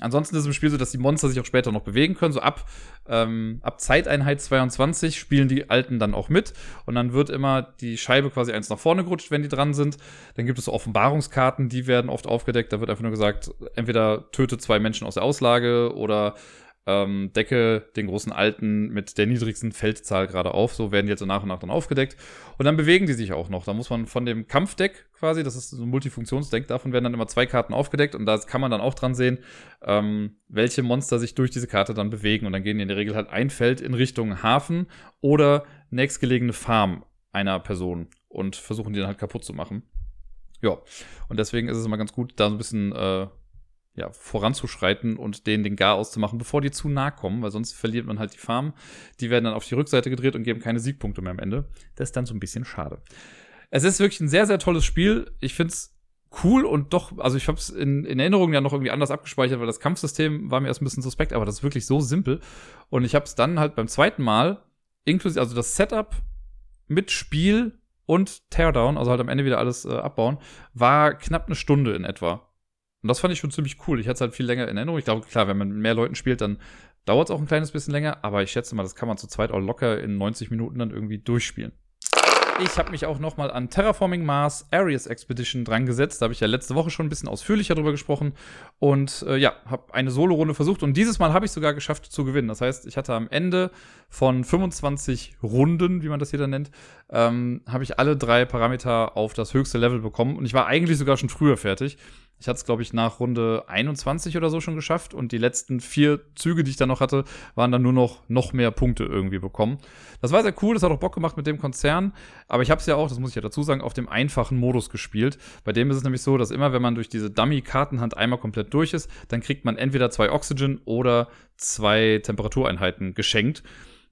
Ansonsten ist es im Spiel so, dass die Monster sich auch später noch bewegen können. So ab, ähm, ab Zeiteinheit 22 spielen die Alten dann auch mit. Und dann wird immer die Scheibe quasi eins nach vorne gerutscht, wenn die dran sind. Dann gibt es so Offenbarungskarten, die werden oft aufgedeckt. Da wird einfach nur gesagt, entweder töte zwei Menschen aus der Auslage oder ähm, decke den großen Alten mit der niedrigsten Feldzahl gerade auf. So werden die jetzt so nach und nach dann aufgedeckt. Und dann bewegen die sich auch noch. Da muss man von dem Kampfdeck quasi, das ist so ein Multifunktionsdeck, davon werden dann immer zwei Karten aufgedeckt und da kann man dann auch dran sehen, ähm, welche Monster sich durch diese Karte dann bewegen. Und dann gehen die in der Regel halt ein Feld in Richtung Hafen oder nächstgelegene Farm einer Person und versuchen die dann halt kaputt zu machen. Ja, und deswegen ist es immer ganz gut, da so ein bisschen äh, ja, voranzuschreiten und denen den Gar auszumachen, bevor die zu nah kommen, weil sonst verliert man halt die Farm. Die werden dann auf die Rückseite gedreht und geben keine Siegpunkte mehr am Ende. Das ist dann so ein bisschen schade. Es ist wirklich ein sehr, sehr tolles Spiel. Ich finde es cool und doch, also ich habe es in, in Erinnerung ja noch irgendwie anders abgespeichert, weil das Kampfsystem war mir erst ein bisschen suspekt, aber das ist wirklich so simpel. Und ich habe es dann halt beim zweiten Mal, inklusive, also das Setup mit Spiel und Teardown, also halt am Ende wieder alles äh, abbauen, war knapp eine Stunde in etwa. Und das fand ich schon ziemlich cool. Ich hatte es halt viel länger in Erinnerung. Ich glaube, klar, wenn man mit mehr Leuten spielt, dann dauert es auch ein kleines bisschen länger, aber ich schätze mal, das kann man zu zweit auch locker in 90 Minuten dann irgendwie durchspielen. Ich habe mich auch noch mal an Terraforming Mars Ares Expedition dran gesetzt. Da habe ich ja letzte Woche schon ein bisschen ausführlicher drüber gesprochen. Und äh, ja, habe eine Solo-Runde versucht. Und dieses Mal habe ich sogar geschafft zu gewinnen. Das heißt, ich hatte am Ende von 25 Runden, wie man das hier dann nennt, ähm, habe ich alle drei Parameter auf das höchste Level bekommen. Und ich war eigentlich sogar schon früher fertig. Ich hatte es, glaube ich, nach Runde 21 oder so schon geschafft. Und die letzten vier Züge, die ich dann noch hatte, waren dann nur noch, noch mehr Punkte irgendwie bekommen. Das war sehr cool, das hat auch Bock gemacht mit dem Konzern. Aber ich habe es ja auch, das muss ich ja dazu sagen, auf dem einfachen Modus gespielt. Bei dem ist es nämlich so, dass immer, wenn man durch diese Dummy-Kartenhand einmal komplett durch ist, dann kriegt man entweder zwei Oxygen oder zwei Temperatureinheiten geschenkt.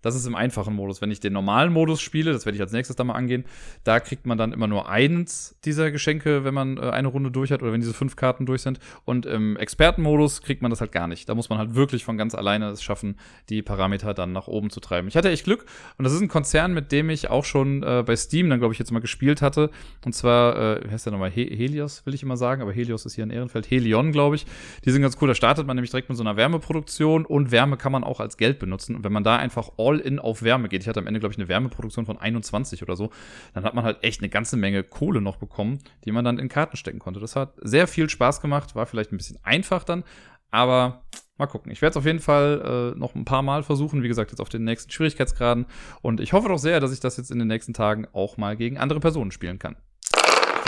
Das ist im einfachen Modus. Wenn ich den normalen Modus spiele, das werde ich als nächstes dann mal angehen, da kriegt man dann immer nur eins dieser Geschenke, wenn man äh, eine Runde durch hat oder wenn diese fünf Karten durch sind. Und im Expertenmodus kriegt man das halt gar nicht. Da muss man halt wirklich von ganz alleine es schaffen, die Parameter dann nach oben zu treiben. Ich hatte echt Glück und das ist ein Konzern, mit dem ich auch schon äh, bei Steam dann, glaube ich, jetzt mal gespielt hatte. Und zwar, äh, wie heißt der nochmal? He Helios, will ich immer sagen, aber Helios ist hier in Ehrenfeld. Helion, glaube ich. Die sind ganz cool. Da startet man nämlich direkt mit so einer Wärmeproduktion und Wärme kann man auch als Geld benutzen. Und wenn man da einfach All-in auf Wärme geht. Ich hatte am Ende, glaube ich, eine Wärmeproduktion von 21 oder so. Dann hat man halt echt eine ganze Menge Kohle noch bekommen, die man dann in Karten stecken konnte. Das hat sehr viel Spaß gemacht, war vielleicht ein bisschen einfach dann, aber mal gucken. Ich werde es auf jeden Fall äh, noch ein paar Mal versuchen, wie gesagt, jetzt auf den nächsten Schwierigkeitsgraden. Und ich hoffe doch sehr, dass ich das jetzt in den nächsten Tagen auch mal gegen andere Personen spielen kann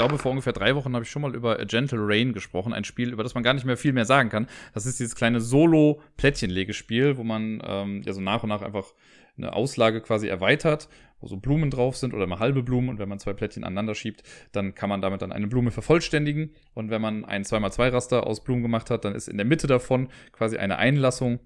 glaube, vor ungefähr drei Wochen habe ich schon mal über A Gentle Rain gesprochen, ein Spiel, über das man gar nicht mehr viel mehr sagen kann. Das ist dieses kleine Solo-Plättchenlegespiel, wo man ähm, ja so nach und nach einfach eine Auslage quasi erweitert, wo so Blumen drauf sind oder mal halbe Blumen und wenn man zwei Plättchen aneinander schiebt, dann kann man damit dann eine Blume vervollständigen und wenn man ein 2x2 Raster aus Blumen gemacht hat, dann ist in der Mitte davon quasi eine Einlassung,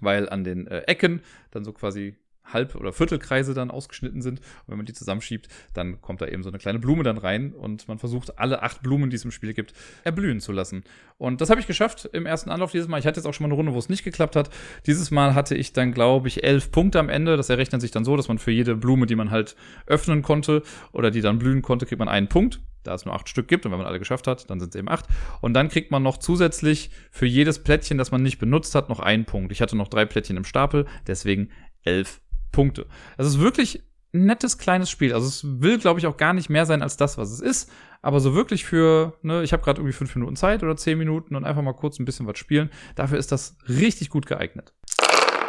weil an den äh, Ecken dann so quasi Halb- oder Viertelkreise dann ausgeschnitten sind. Und wenn man die zusammenschiebt, dann kommt da eben so eine kleine Blume dann rein und man versucht, alle acht Blumen, die es im Spiel gibt, erblühen zu lassen. Und das habe ich geschafft im ersten Anlauf dieses Mal. Ich hatte jetzt auch schon mal eine Runde, wo es nicht geklappt hat. Dieses Mal hatte ich dann, glaube ich, elf Punkte am Ende. Das errechnet sich dann so, dass man für jede Blume, die man halt öffnen konnte oder die dann blühen konnte, kriegt man einen Punkt da es nur acht Stück gibt und wenn man alle geschafft hat, dann sind es eben acht. Und dann kriegt man noch zusätzlich für jedes Plättchen, das man nicht benutzt hat, noch einen Punkt. Ich hatte noch drei Plättchen im Stapel, deswegen elf Punkte. Es ist wirklich ein nettes kleines Spiel. Also es will, glaube ich, auch gar nicht mehr sein als das, was es ist. Aber so wirklich für, ne, ich habe gerade irgendwie fünf Minuten Zeit oder zehn Minuten und einfach mal kurz ein bisschen was spielen. Dafür ist das richtig gut geeignet.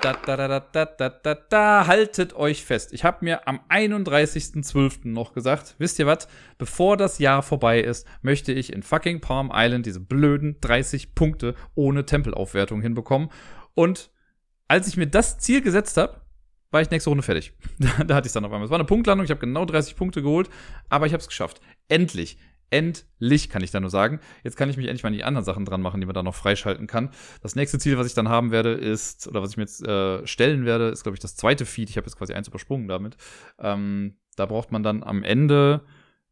Da, da, da, da, da, da, da, haltet euch fest. Ich habe mir am 31.12. noch gesagt, wisst ihr was, bevor das Jahr vorbei ist, möchte ich in fucking Palm Island diese blöden 30 Punkte ohne Tempelaufwertung hinbekommen. Und als ich mir das Ziel gesetzt habe, war ich nächste Runde fertig. da hatte ich es dann auf einmal. Es war eine Punktlandung, ich habe genau 30 Punkte geholt, aber ich habe es geschafft. Endlich. Endlich kann ich da nur sagen. Jetzt kann ich mich endlich mal an die anderen Sachen dran machen, die man da noch freischalten kann. Das nächste Ziel, was ich dann haben werde, ist, oder was ich mir jetzt äh, stellen werde, ist, glaube ich, das zweite Feed. Ich habe jetzt quasi eins übersprungen damit. Ähm, da braucht man dann am Ende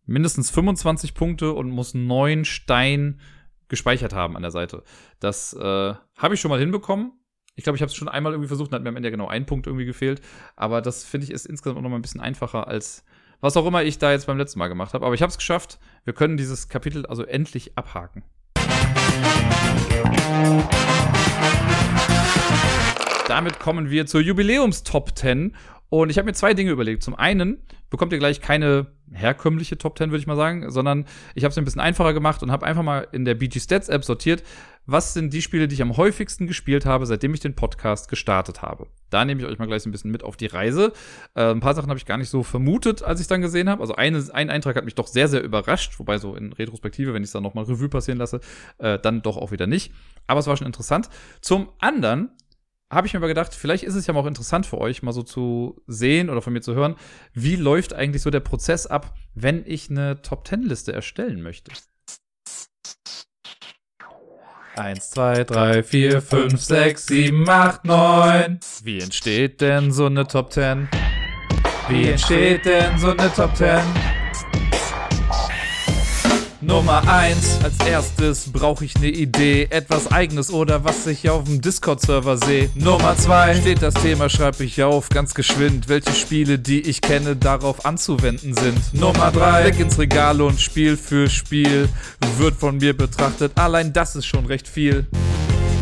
mindestens 25 Punkte und muss neun Stein gespeichert haben an der Seite. Das äh, habe ich schon mal hinbekommen. Ich glaube, ich habe es schon einmal irgendwie versucht und hat mir am Ende ja genau ein Punkt irgendwie gefehlt. Aber das finde ich ist insgesamt auch noch mal ein bisschen einfacher als was auch immer ich da jetzt beim letzten Mal gemacht habe. Aber ich habe es geschafft. Wir können dieses Kapitel also endlich abhaken. Damit kommen wir zur Jubiläums-Top 10. Und ich habe mir zwei Dinge überlegt. Zum einen bekommt ihr gleich keine herkömmliche Top 10, würde ich mal sagen, sondern ich habe es ein bisschen einfacher gemacht und habe einfach mal in der BG Stats App sortiert, was sind die Spiele, die ich am häufigsten gespielt habe, seitdem ich den Podcast gestartet habe. Da nehme ich euch mal gleich ein bisschen mit auf die Reise. Äh, ein paar Sachen habe ich gar nicht so vermutet, als ich dann gesehen habe. Also eine, ein Eintrag hat mich doch sehr, sehr überrascht, wobei so in Retrospektive, wenn ich es dann nochmal Revue passieren lasse, äh, dann doch auch wieder nicht. Aber es war schon interessant. Zum anderen habe ich mir aber gedacht, vielleicht ist es ja auch interessant für euch, mal so zu sehen oder von mir zu hören, wie läuft eigentlich so der Prozess ab, wenn ich eine Top-10-Liste erstellen möchte. Eins, zwei, drei, vier, fünf, sechs, sieben, acht, neun. Wie entsteht denn so eine Top 10? Wie entsteht denn so eine Top 10? Nummer 1. Als erstes brauche ich eine Idee, etwas eigenes oder was ich auf dem Discord-Server sehe. Nummer 2. Steht das Thema, schreibe ich auf, ganz geschwind, welche Spiele, die ich kenne, darauf anzuwenden sind. Nummer 3. Blick ins Regal und Spiel für Spiel wird von mir betrachtet. Allein das ist schon recht viel.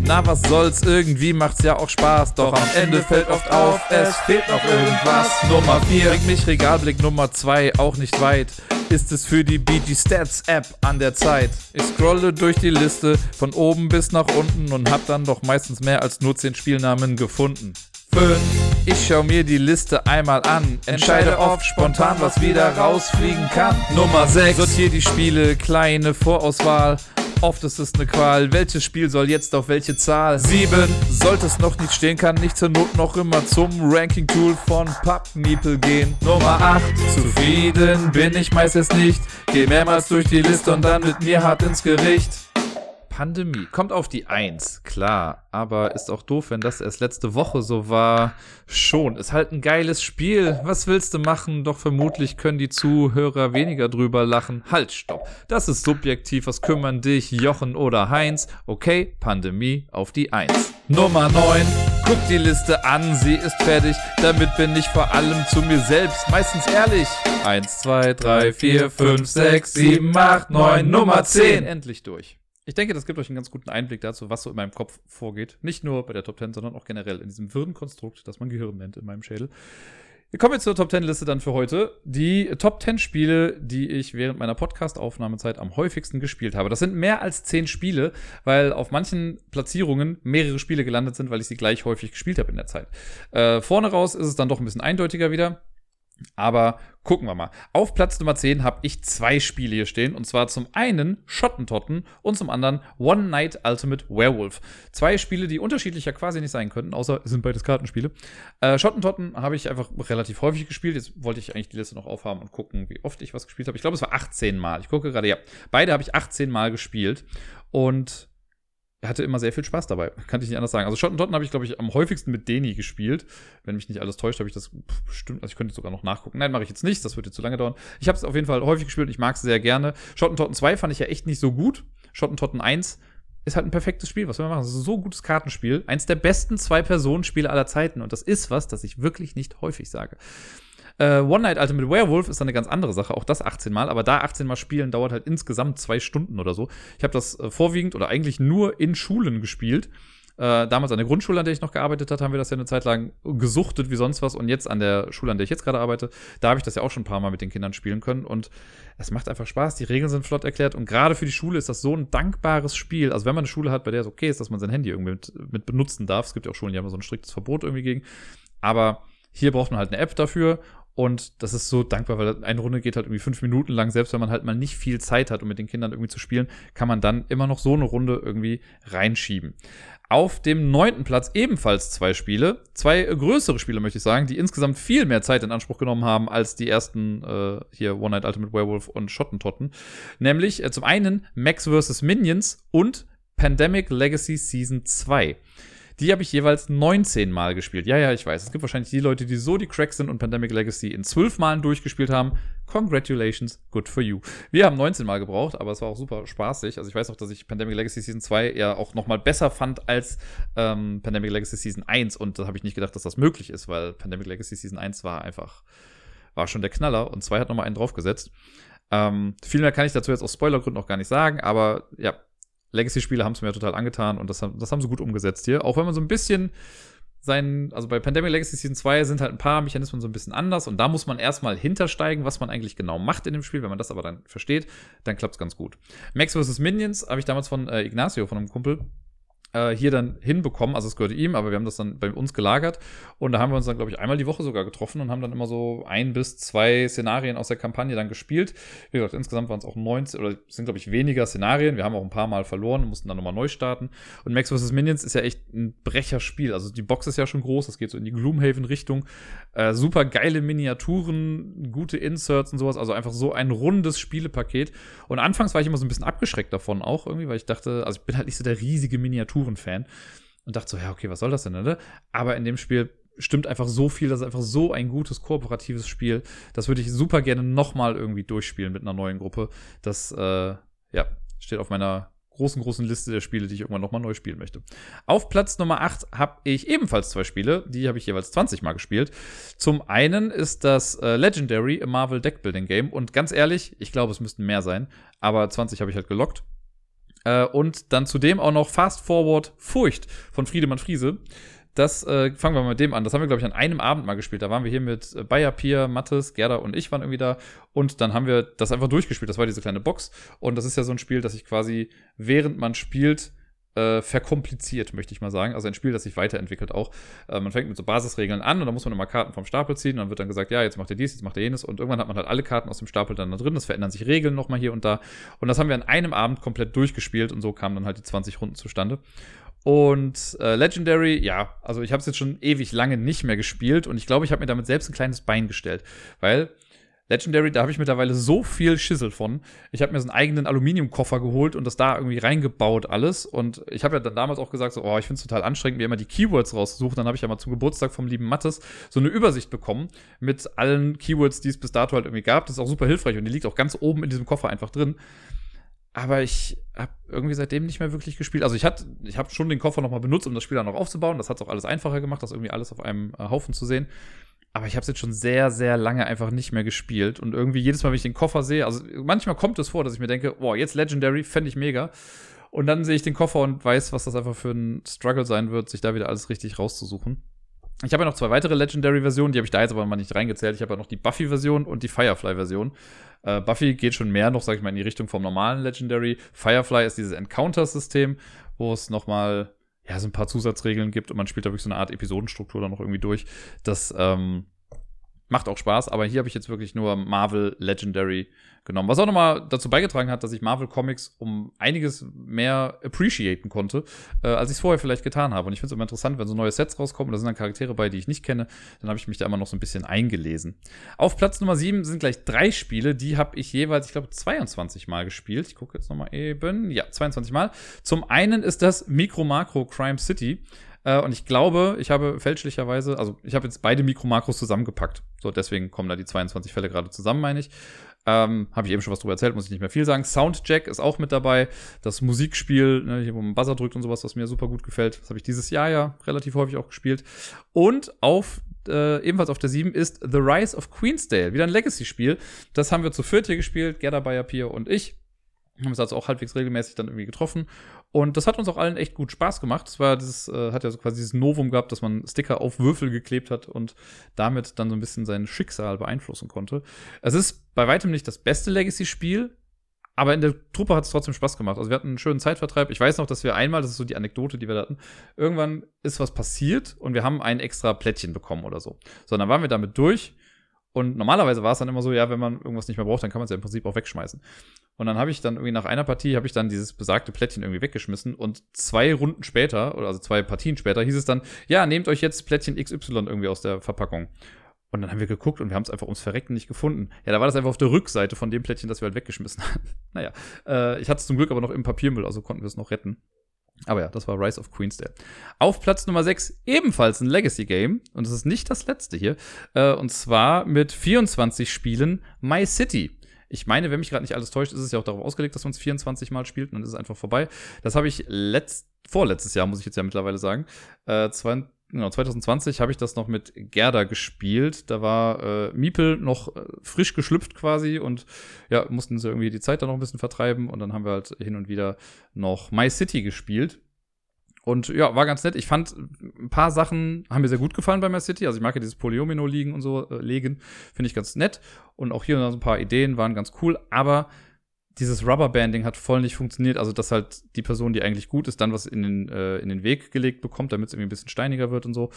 Na, was soll's, irgendwie macht's ja auch Spaß. Doch am Ende fällt oft auf, es fehlt noch irgendwas. Nummer 4, bringt mich Regalblick Nummer 2 auch nicht weit. Ist es für die BG Stats App an der Zeit? Ich scrolle durch die Liste von oben bis nach unten und hab dann doch meistens mehr als nur 10 Spielnamen gefunden. 5. Ich schau mir die Liste einmal an, entscheide oft spontan, was wieder rausfliegen kann. Nummer 6. Sortier die Spiele, kleine Vorauswahl. Oft ist es eine Qual. Welches Spiel soll jetzt auf welche Zahl? 7. Sollte es noch nicht stehen, kann nicht zur Not noch immer zum Ranking-Tool von PubMeeple gehen. Nummer 8. Zufrieden bin ich meistens nicht. Geh mehrmals durch die Liste und dann mit mir hart ins Gericht. Pandemie. Kommt auf die Eins, klar. Aber ist auch doof, wenn das erst letzte Woche so war. Schon. Ist halt ein geiles Spiel. Was willst du machen? Doch vermutlich können die Zuhörer weniger drüber lachen. Halt, stopp. Das ist subjektiv. Was kümmern dich, Jochen oder Heinz? Okay, Pandemie auf die Eins. Nummer 9. Guck die Liste an, sie ist fertig. Damit bin ich vor allem zu mir selbst meistens ehrlich. 1, 2, 3, 4, 5, 6, 7, 8, 9, Nummer 10. Endlich durch. Ich denke, das gibt euch einen ganz guten Einblick dazu, was so in meinem Kopf vorgeht. Nicht nur bei der Top 10, sondern auch generell in diesem wirren Konstrukt, das man Gehirn nennt in meinem Schädel. Wir kommen jetzt zur Top 10 Liste dann für heute. Die Top 10 Spiele, die ich während meiner Podcast-Aufnahmezeit am häufigsten gespielt habe. Das sind mehr als 10 Spiele, weil auf manchen Platzierungen mehrere Spiele gelandet sind, weil ich sie gleich häufig gespielt habe in der Zeit. Äh, vorne raus ist es dann doch ein bisschen eindeutiger wieder. Aber gucken wir mal. Auf Platz Nummer 10 habe ich zwei Spiele hier stehen. Und zwar zum einen Schottentotten und zum anderen One Night Ultimate Werewolf. Zwei Spiele, die unterschiedlicher quasi nicht sein könnten, außer sind beides Kartenspiele. Äh, Schottentotten habe ich einfach relativ häufig gespielt. Jetzt wollte ich eigentlich die Liste noch aufhaben und gucken, wie oft ich was gespielt habe. Ich glaube, es war 18 Mal. Ich gucke gerade, ja. Beide habe ich 18 Mal gespielt. Und hatte immer sehr viel Spaß dabei. Kann ich nicht anders sagen. Also Schottentotten habe ich, glaube ich, am häufigsten mit Deni gespielt. Wenn mich nicht alles täuscht, habe ich das bestimmt. Also ich könnte sogar noch nachgucken. Nein, mache ich jetzt nicht. Das würde zu lange dauern. Ich habe es auf jeden Fall häufig gespielt. Ich mag es sehr gerne. Schottentotten 2 fand ich ja echt nicht so gut. Schottentotten 1 ist halt ein perfektes Spiel. Was will man machen? Das ist so ein gutes Kartenspiel. Eins der besten Zwei-Personen-Spiele aller Zeiten. Und das ist was, das ich wirklich nicht häufig sage. Äh, One Night Ultimate Werewolf ist dann eine ganz andere Sache, auch das 18 Mal, aber da 18 Mal spielen dauert halt insgesamt zwei Stunden oder so. Ich habe das äh, vorwiegend oder eigentlich nur in Schulen gespielt. Äh, damals an der Grundschule, an der ich noch gearbeitet habe, haben wir das ja eine Zeit lang gesuchtet wie sonst was. Und jetzt an der Schule, an der ich jetzt gerade arbeite, da habe ich das ja auch schon ein paar Mal mit den Kindern spielen können. Und es macht einfach Spaß. Die Regeln sind flott erklärt. Und gerade für die Schule ist das so ein dankbares Spiel. Also wenn man eine Schule hat, bei der es okay ist, dass man sein Handy irgendwie mit, mit benutzen darf. Es gibt ja auch Schulen, die haben so ein striktes Verbot irgendwie gegen. Aber hier braucht man halt eine App dafür und das ist so dankbar, weil eine Runde geht halt irgendwie fünf Minuten lang. Selbst wenn man halt mal nicht viel Zeit hat, um mit den Kindern irgendwie zu spielen, kann man dann immer noch so eine Runde irgendwie reinschieben. Auf dem neunten Platz ebenfalls zwei Spiele. Zwei größere Spiele, möchte ich sagen, die insgesamt viel mehr Zeit in Anspruch genommen haben als die ersten äh, hier One Night Ultimate Werewolf und Schottentotten. Nämlich äh, zum einen Max vs. Minions und Pandemic Legacy Season 2. Die habe ich jeweils 19 Mal gespielt. Ja, ja, ich weiß. Es gibt wahrscheinlich die Leute, die so die Cracks sind und Pandemic Legacy in 12 Malen durchgespielt haben. Congratulations, good for you. Wir haben 19 Mal gebraucht, aber es war auch super spaßig. Also ich weiß auch, dass ich Pandemic Legacy Season 2 ja auch noch mal besser fand als ähm, Pandemic Legacy Season 1 und da habe ich nicht gedacht, dass das möglich ist, weil Pandemic Legacy Season 1 war einfach, war schon der Knaller und 2 hat noch mal einen draufgesetzt. Ähm, viel mehr kann ich dazu jetzt aus Spoilergründen auch gar nicht sagen, aber ja, Legacy-Spiele haben es mir total angetan und das, das haben sie gut umgesetzt hier. Auch wenn man so ein bisschen sein, also bei Pandemic Legacy Season 2 sind halt ein paar Mechanismen so ein bisschen anders und da muss man erstmal hintersteigen, was man eigentlich genau macht in dem Spiel. Wenn man das aber dann versteht, dann klappt es ganz gut. Max vs. Minions habe ich damals von äh, Ignacio, von einem Kumpel, äh, hier dann hinbekommen. Also es gehört ihm, aber wir haben das dann bei uns gelagert. Und da haben wir uns dann, glaube ich, einmal die Woche sogar getroffen und haben dann immer so ein bis zwei Szenarien aus der Kampagne dann gespielt. Wie gesagt, insgesamt waren es auch 19 oder sind, glaube ich, weniger Szenarien. Wir haben auch ein paar Mal verloren, mussten dann nochmal neu starten. Und Max vs. Minions ist ja echt ein Brecherspiel. Also die Box ist ja schon groß, das geht so in die Gloomhaven-Richtung. Äh, super geile Miniaturen, gute Inserts und sowas. Also einfach so ein rundes Spielepaket. Und anfangs war ich immer so ein bisschen abgeschreckt davon auch irgendwie, weil ich dachte, also ich bin halt nicht so der riesige Miniatur Miniaturen-Fan und dachte so, ja, okay, was soll das denn, ne? Aber in dem Spiel stimmt einfach so viel, das ist einfach so ein gutes kooperatives Spiel. Das würde ich super gerne nochmal irgendwie durchspielen mit einer neuen Gruppe. Das, äh, ja, steht auf meiner großen, großen Liste der Spiele, die ich irgendwann nochmal neu spielen möchte. Auf Platz Nummer 8 habe ich ebenfalls zwei Spiele, die habe ich jeweils 20 Mal gespielt. Zum einen ist das äh, Legendary, a Marvel Deckbuilding Game und ganz ehrlich, ich glaube, es müssten mehr sein, aber 20 habe ich halt gelockt. Äh, und dann zudem auch noch Fast Forward Furcht von Friedemann Friese. Das äh, fangen wir mal mit dem an. Das haben wir, glaube ich, an einem Abend mal gespielt. Da waren wir hier mit äh, Bayer, Pia, Mattes, Gerda und ich waren irgendwie da. Und dann haben wir das einfach durchgespielt. Das war diese kleine Box. Und das ist ja so ein Spiel, das sich quasi, während man spielt, äh, verkompliziert, möchte ich mal sagen. Also ein Spiel, das sich weiterentwickelt auch. Äh, man fängt mit so Basisregeln an und dann muss man immer Karten vom Stapel ziehen. Und dann wird dann gesagt, ja, jetzt macht ihr dies, jetzt macht ihr jenes. Und irgendwann hat man halt alle Karten aus dem Stapel dann da drin. Es verändern sich Regeln nochmal hier und da. Und das haben wir an einem Abend komplett durchgespielt und so kamen dann halt die 20 Runden zustande. Und äh, Legendary, ja, also ich habe es jetzt schon ewig lange nicht mehr gespielt und ich glaube, ich habe mir damit selbst ein kleines Bein gestellt, weil Legendary, da habe ich mittlerweile so viel Schissel von. Ich habe mir so einen eigenen Aluminiumkoffer geholt und das da irgendwie reingebaut alles. Und ich habe ja dann damals auch gesagt, so, oh, ich finde es total anstrengend, mir immer die Keywords rauszusuchen. Dann habe ich ja mal zum Geburtstag vom lieben Mattes so eine Übersicht bekommen mit allen Keywords, die es bis dato halt irgendwie gab. Das ist auch super hilfreich und die liegt auch ganz oben in diesem Koffer einfach drin. Aber ich habe irgendwie seitdem nicht mehr wirklich gespielt. Also ich ich habe schon den Koffer nochmal benutzt, um das Spiel dann noch aufzubauen. Das hat es auch alles einfacher gemacht, das irgendwie alles auf einem äh, Haufen zu sehen. Aber ich habe es jetzt schon sehr, sehr lange einfach nicht mehr gespielt. Und irgendwie jedes Mal, wenn ich den Koffer sehe, also manchmal kommt es vor, dass ich mir denke, boah, jetzt Legendary, fände ich mega. Und dann sehe ich den Koffer und weiß, was das einfach für ein Struggle sein wird, sich da wieder alles richtig rauszusuchen. Ich habe ja noch zwei weitere Legendary-Versionen, die habe ich da jetzt aber mal nicht reingezählt. Ich habe ja noch die Buffy-Version und die Firefly-Version. Äh, Buffy geht schon mehr noch, sag ich mal, in die Richtung vom normalen Legendary. Firefly ist dieses Encounter-System, wo es nochmal ja, so ein paar Zusatzregeln gibt und man spielt da wirklich so eine Art Episodenstruktur dann noch irgendwie durch. Das ähm, macht auch Spaß, aber hier habe ich jetzt wirklich nur Marvel Legendary genommen. Was auch nochmal dazu beigetragen hat, dass ich Marvel Comics um einiges mehr appreciaten konnte, äh, als ich es vorher vielleicht getan habe. Und ich finde es immer interessant, wenn so neue Sets rauskommen, da sind dann Charaktere bei, die ich nicht kenne, dann habe ich mich da immer noch so ein bisschen eingelesen. Auf Platz Nummer 7 sind gleich drei Spiele, die habe ich jeweils, ich glaube, 22 Mal gespielt. Ich gucke jetzt nochmal eben. Ja, 22 Mal. Zum einen ist das Micro Macro Crime City. Äh, und ich glaube, ich habe fälschlicherweise, also ich habe jetzt beide Mikro-Makros zusammengepackt. So, deswegen kommen da die 22 Fälle gerade zusammen, meine ich. Ähm, habe ich eben schon was drüber erzählt, muss ich nicht mehr viel sagen. Soundjack ist auch mit dabei. Das Musikspiel, ne, hier, wo man Buzzer drückt und sowas, was mir super gut gefällt. Das habe ich dieses Jahr ja relativ häufig auch gespielt. Und auf äh, ebenfalls auf der 7 ist The Rise of Queensdale. Wieder ein Legacy-Spiel. Das haben wir zu viert hier gespielt. Gerda Bayer, Pier und ich. Haben uns also auch halbwegs regelmäßig dann irgendwie getroffen. Und das hat uns auch allen echt gut Spaß gemacht. Es war dieses, äh, hat ja so quasi dieses Novum gehabt, dass man Sticker auf Würfel geklebt hat und damit dann so ein bisschen sein Schicksal beeinflussen konnte. Es ist bei weitem nicht das beste Legacy-Spiel, aber in der Truppe hat es trotzdem Spaß gemacht. Also wir hatten einen schönen Zeitvertreib. Ich weiß noch, dass wir einmal, das ist so die Anekdote, die wir hatten, irgendwann ist was passiert und wir haben ein extra Plättchen bekommen oder so. So, dann waren wir damit durch. Und normalerweise war es dann immer so, ja, wenn man irgendwas nicht mehr braucht, dann kann man es ja im Prinzip auch wegschmeißen. Und dann habe ich dann irgendwie nach einer Partie, habe ich dann dieses besagte Plättchen irgendwie weggeschmissen und zwei Runden später, oder also zwei Partien später, hieß es dann, ja, nehmt euch jetzt Plättchen XY irgendwie aus der Verpackung. Und dann haben wir geguckt und wir haben es einfach ums Verrecken nicht gefunden. Ja, da war das einfach auf der Rückseite von dem Plättchen, das wir halt weggeschmissen hatten. naja, äh, ich hatte es zum Glück aber noch im Papiermüll, also konnten wir es noch retten. Aber ja, das war Rise of Queensdale. Auf Platz Nummer 6 ebenfalls ein Legacy-Game. Und es ist nicht das letzte hier. Äh, und zwar mit 24 Spielen My City. Ich meine, wenn mich gerade nicht alles täuscht, ist es ja auch darauf ausgelegt, dass man es 24 Mal spielt und dann ist es einfach vorbei. Das habe ich letzt, vorletztes Jahr, muss ich jetzt ja mittlerweile sagen. Äh, zwei, genau, 2020 habe ich das noch mit Gerda gespielt. Da war äh, Miepel noch äh, frisch geschlüpft quasi und ja, mussten sie irgendwie die Zeit da noch ein bisschen vertreiben und dann haben wir halt hin und wieder noch My City gespielt. Und ja, war ganz nett. Ich fand, ein paar Sachen haben mir sehr gut gefallen bei My City. Also ich mag ja dieses Polyomino liegen und so äh, legen. Finde ich ganz nett. Und auch hier und da so ein paar Ideen waren ganz cool. Aber dieses Rubberbanding hat voll nicht funktioniert. Also, dass halt die Person, die eigentlich gut ist, dann was in den, äh, in den Weg gelegt bekommt, damit es irgendwie ein bisschen steiniger wird und so.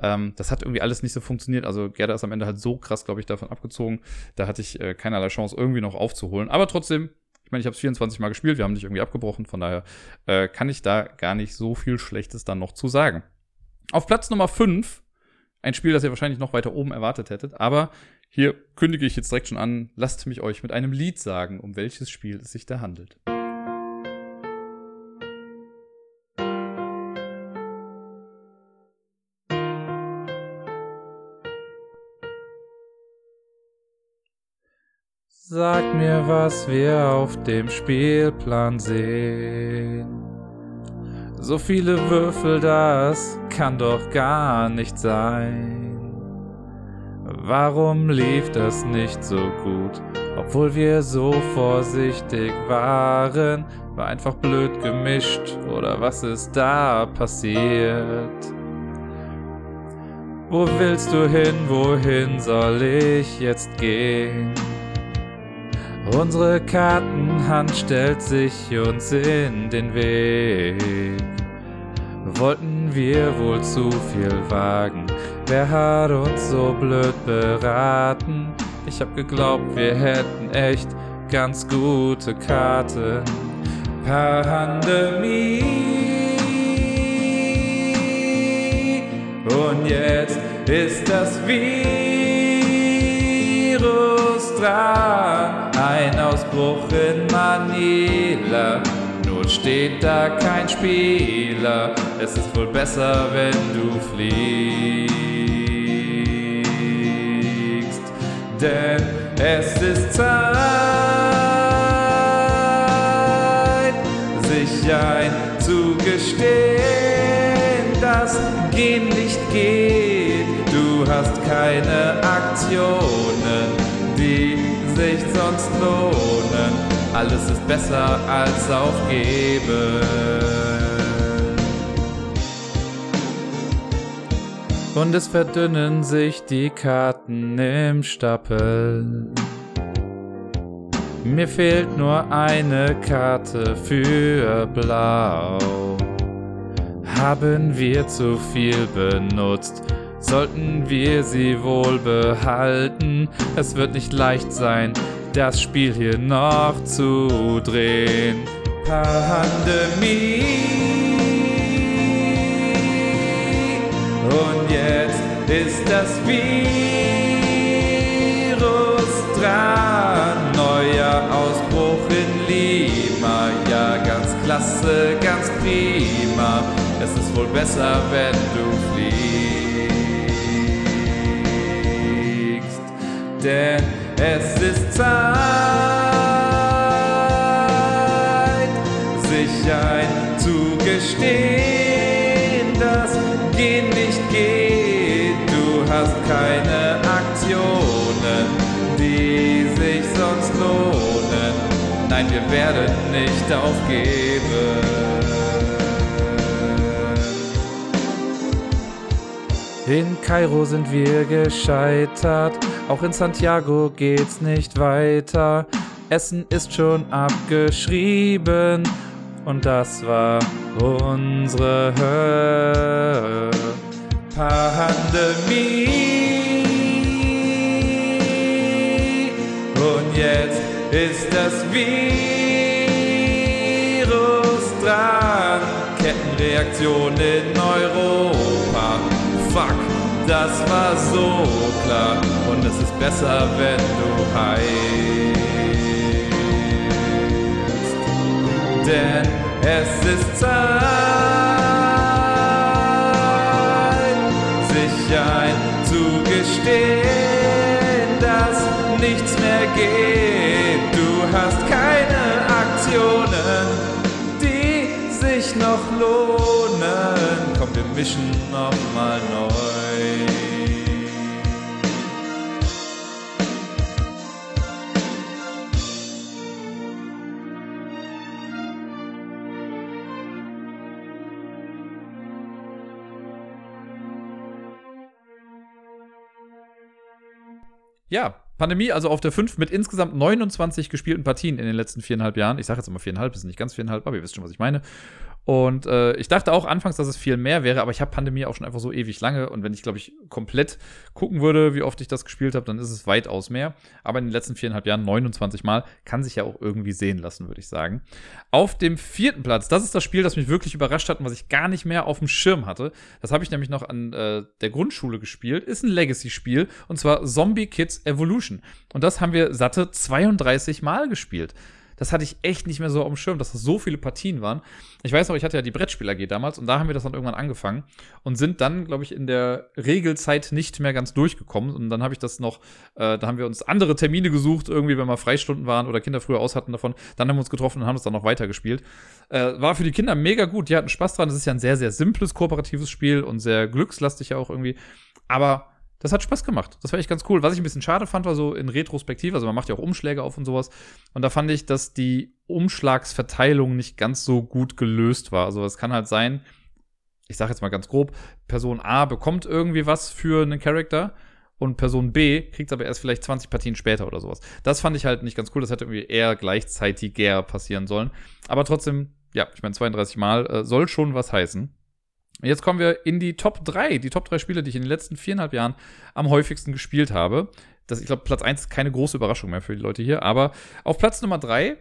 Ähm, das hat irgendwie alles nicht so funktioniert. Also, Gerda ist am Ende halt so krass, glaube ich, davon abgezogen. Da hatte ich äh, keinerlei Chance, irgendwie noch aufzuholen. Aber trotzdem, ich meine, ich habe es 24 Mal gespielt, wir haben nicht irgendwie abgebrochen, von daher äh, kann ich da gar nicht so viel Schlechtes dann noch zu sagen. Auf Platz Nummer 5, ein Spiel, das ihr wahrscheinlich noch weiter oben erwartet hättet, aber hier kündige ich jetzt direkt schon an, lasst mich euch mit einem Lied sagen, um welches Spiel es sich da handelt. Sag mir, was wir auf dem Spielplan sehen. So viele Würfel, das kann doch gar nicht sein. Warum lief das nicht so gut, obwohl wir so vorsichtig waren? War einfach blöd gemischt oder was ist da passiert? Wo willst du hin, wohin soll ich jetzt gehen? Unsere Kartenhand stellt sich uns in den Weg. Wollten wir wohl zu viel wagen? Wer hat uns so blöd beraten? Ich hab geglaubt, wir hätten echt ganz gute Karten. Pandemie. Und jetzt ist das Virus dran ein Ausbruch in Manila. Nun steht da kein Spieler, es ist wohl besser, wenn du fliegst. Denn es ist Zeit, sich einzugestehen, dass Gehen nicht geht. Du hast keine Aktionen, sich sonst lohnen. Alles ist besser als aufgeben. Und es verdünnen sich die Karten im Stapel. Mir fehlt nur eine Karte für Blau. Haben wir zu viel benutzt? Sollten wir sie wohl behalten. Es wird nicht leicht sein, das Spiel hier noch zu drehen. Pandemie. Und jetzt ist das Virus dran. Neuer Ausbruch in Lima. Ja, ganz klasse, ganz prima. Es ist wohl besser, wenn du fliehst. Denn es ist Zeit, sich einzugestehen, dass Gehen nicht geht. Du hast keine Aktionen, die sich sonst lohnen. Nein, wir werden nicht aufgeben. In Kairo sind wir gescheitert, auch in Santiago geht's nicht weiter. Essen ist schon abgeschrieben und das war unsere. Pandemie. Und jetzt ist das Virus dran. Kettenreaktion in Europa fuck, das war so klar. Und es ist besser, wenn du heilst. Denn es ist Zeit, sich einzugestehen, dass nichts mehr geht. Du hast keine Aktionen, die sich noch lohnen. Komm, wir mischen nochmal neu. Ja, Pandemie also auf der 5 mit insgesamt 29 gespielten Partien in den letzten viereinhalb Jahren. Ich sage jetzt immer viereinhalb, ist nicht ganz viereinhalb, aber ihr wisst schon, was ich meine. Und äh, ich dachte auch anfangs, dass es viel mehr wäre, aber ich habe Pandemie auch schon einfach so ewig lange. Und wenn ich, glaube ich, komplett gucken würde, wie oft ich das gespielt habe, dann ist es weitaus mehr. Aber in den letzten viereinhalb Jahren 29 Mal kann sich ja auch irgendwie sehen lassen, würde ich sagen. Auf dem vierten Platz, das ist das Spiel, das mich wirklich überrascht hat und was ich gar nicht mehr auf dem Schirm hatte. Das habe ich nämlich noch an äh, der Grundschule gespielt. Ist ein Legacy-Spiel und zwar Zombie Kids Evolution. Und das haben wir satte 32 Mal gespielt. Das hatte ich echt nicht mehr so auf dem Schirm, dass das so viele Partien waren. Ich weiß noch, ich hatte ja die Brettspiel AG damals und da haben wir das dann irgendwann angefangen und sind dann, glaube ich, in der Regelzeit nicht mehr ganz durchgekommen. Und dann habe ich das noch, äh, da haben wir uns andere Termine gesucht, irgendwie, wenn mal Freistunden waren oder Kinder früher aus hatten davon. Dann haben wir uns getroffen und haben es dann noch weitergespielt. Äh, war für die Kinder mega gut, die hatten Spaß dran. Das ist ja ein sehr, sehr simples kooperatives Spiel und sehr glückslastig ja auch irgendwie. Aber das hat Spaß gemacht. Das war echt ganz cool. Was ich ein bisschen schade fand, war so in Retrospektive, also man macht ja auch Umschläge auf und sowas. Und da fand ich, dass die Umschlagsverteilung nicht ganz so gut gelöst war. Also es kann halt sein, ich sage jetzt mal ganz grob, Person A bekommt irgendwie was für einen Charakter und Person B kriegt es aber erst vielleicht 20 Partien später oder sowas. Das fand ich halt nicht ganz cool. Das hätte irgendwie eher gleichzeitiger passieren sollen. Aber trotzdem, ja, ich meine 32 Mal äh, soll schon was heißen. Jetzt kommen wir in die Top 3, die Top 3 Spiele, die ich in den letzten viereinhalb Jahren am häufigsten gespielt habe. Das, ich glaube, Platz 1 ist keine große Überraschung mehr für die Leute hier, aber auf Platz Nummer 3,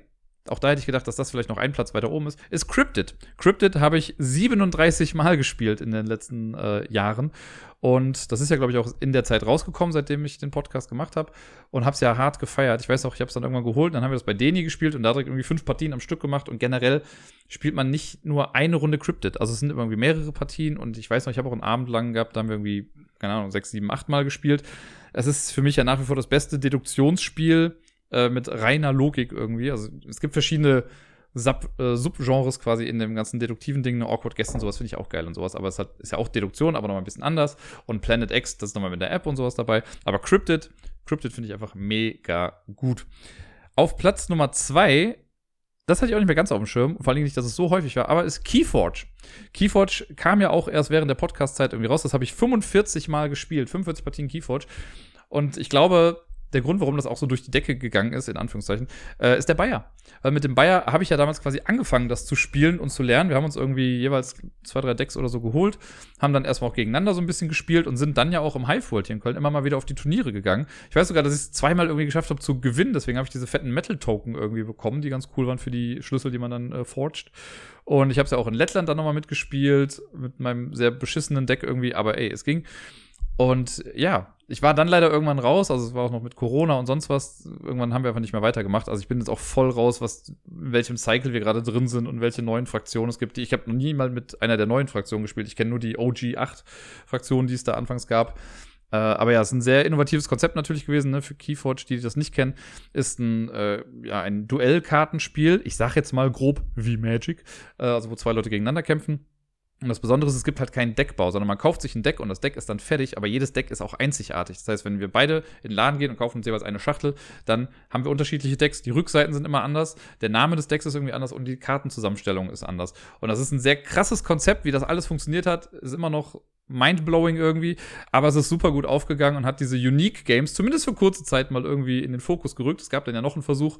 auch da hätte ich gedacht, dass das vielleicht noch ein Platz weiter oben ist, ist Cryptid. Cryptid habe ich 37 Mal gespielt in den letzten äh, Jahren und das ist ja, glaube ich, auch in der Zeit rausgekommen, seitdem ich den Podcast gemacht habe. Und habe es ja hart gefeiert. Ich weiß auch, ich habe es dann irgendwann geholt. Dann haben wir das bei Deni gespielt und da direkt irgendwie fünf Partien am Stück gemacht. Und generell spielt man nicht nur eine Runde Cryptid. Also es sind irgendwie mehrere Partien. Und ich weiß noch, ich habe auch einen Abend lang gehabt, da haben wir irgendwie, keine Ahnung, sechs, sieben, acht Mal gespielt. Es ist für mich ja nach wie vor das beste Deduktionsspiel äh, mit reiner Logik irgendwie. Also es gibt verschiedene Sub, äh, Subgenres quasi in dem ganzen deduktiven Ding, eine Awkward Guest und sowas finde ich auch geil und sowas, aber es hat, ist ja auch Deduktion, aber nochmal ein bisschen anders und Planet X, das ist nochmal mit der App und sowas dabei, aber Cryptid, Cryptid finde ich einfach mega gut. Auf Platz Nummer zwei das hatte ich auch nicht mehr ganz auf dem Schirm, vor allem nicht, dass es so häufig war, aber ist Keyforge. Keyforge kam ja auch erst während der Podcast-Zeit irgendwie raus. Das habe ich 45 Mal gespielt, 45 Partien Keyforge. Und ich glaube, der Grund, warum das auch so durch die Decke gegangen ist, in Anführungszeichen, äh, ist der Bayer. Weil mit dem Bayer habe ich ja damals quasi angefangen, das zu spielen und zu lernen. Wir haben uns irgendwie jeweils zwei, drei Decks oder so geholt, haben dann erstmal auch gegeneinander so ein bisschen gespielt und sind dann ja auch im Hive World hier in Köln immer mal wieder auf die Turniere gegangen. Ich weiß sogar, dass ich es zweimal irgendwie geschafft habe zu gewinnen, deswegen habe ich diese fetten Metal-Token irgendwie bekommen, die ganz cool waren für die Schlüssel, die man dann äh, forged. Und ich habe es ja auch in Lettland dann nochmal mitgespielt, mit meinem sehr beschissenen Deck irgendwie, aber ey, es ging. Und ja, ich war dann leider irgendwann raus, also es war auch noch mit Corona und sonst was. Irgendwann haben wir einfach nicht mehr weitergemacht. Also ich bin jetzt auch voll raus, was in welchem Cycle wir gerade drin sind und welche neuen Fraktionen es gibt. Ich habe noch nie mal mit einer der neuen Fraktionen gespielt. Ich kenne nur die OG8-Fraktionen, die es da anfangs gab. Äh, aber ja, es ist ein sehr innovatives Konzept natürlich gewesen, ne, für Keyforge, die das nicht kennen. Ist ein, äh, ja, ein Duellkartenspiel. Ich sag jetzt mal grob wie Magic, äh, also wo zwei Leute gegeneinander kämpfen und das Besondere ist, es gibt halt keinen Deckbau, sondern man kauft sich ein Deck und das Deck ist dann fertig, aber jedes Deck ist auch einzigartig. Das heißt, wenn wir beide in den Laden gehen und kaufen uns jeweils eine Schachtel, dann haben wir unterschiedliche Decks. Die Rückseiten sind immer anders, der Name des Decks ist irgendwie anders und die Kartenzusammenstellung ist anders. Und das ist ein sehr krasses Konzept, wie das alles funktioniert hat, ist immer noch mindblowing irgendwie, aber es ist super gut aufgegangen und hat diese Unique Games zumindest für kurze Zeit mal irgendwie in den Fokus gerückt. Es gab dann ja noch einen Versuch,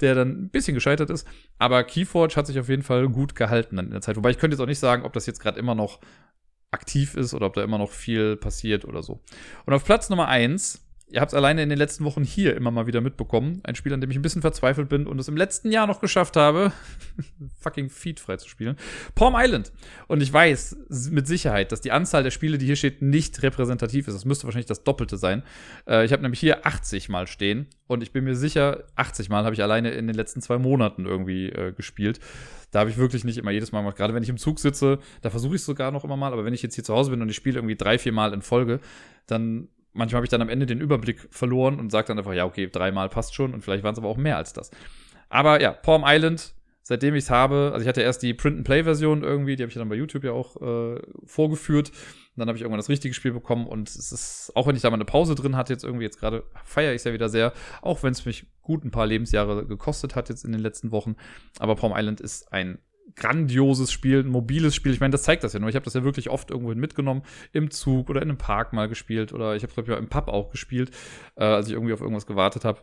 der dann ein bisschen gescheitert ist, aber Keyforge hat sich auf jeden Fall gut gehalten dann in der Zeit. Wobei ich könnte jetzt auch nicht sagen, ob das jetzt gerade immer noch aktiv ist oder ob da immer noch viel passiert oder so. Und auf Platz Nummer eins ihr habt es alleine in den letzten Wochen hier immer mal wieder mitbekommen. Ein Spiel, an dem ich ein bisschen verzweifelt bin und es im letzten Jahr noch geschafft habe, fucking Feed frei zu spielen. Palm Island. Und ich weiß mit Sicherheit, dass die Anzahl der Spiele, die hier steht, nicht repräsentativ ist. Das müsste wahrscheinlich das Doppelte sein. Äh, ich habe nämlich hier 80 Mal stehen und ich bin mir sicher, 80 Mal habe ich alleine in den letzten zwei Monaten irgendwie äh, gespielt. Da habe ich wirklich nicht immer jedes Mal gemacht. Gerade wenn ich im Zug sitze, da versuche ich es sogar noch immer mal. Aber wenn ich jetzt hier zu Hause bin und ich spiele irgendwie drei, vier Mal in Folge, dann manchmal habe ich dann am Ende den Überblick verloren und sage dann einfach, ja, okay, dreimal passt schon und vielleicht waren es aber auch mehr als das. Aber ja, Palm Island, seitdem ich es habe, also ich hatte erst die Print-and-Play-Version irgendwie, die habe ich dann bei YouTube ja auch äh, vorgeführt. Und dann habe ich irgendwann das richtige Spiel bekommen und es ist, auch wenn ich da mal eine Pause drin hatte, jetzt irgendwie, jetzt gerade feiere ich es ja wieder sehr, auch wenn es mich gut ein paar Lebensjahre gekostet hat jetzt in den letzten Wochen. Aber Palm Island ist ein grandioses Spiel, ein mobiles Spiel. Ich meine, das zeigt das ja nur. Ich habe das ja wirklich oft irgendwohin mitgenommen, im Zug oder in einem Park mal gespielt oder ich habe glaube ich im Pub auch gespielt, äh, als ich irgendwie auf irgendwas gewartet habe.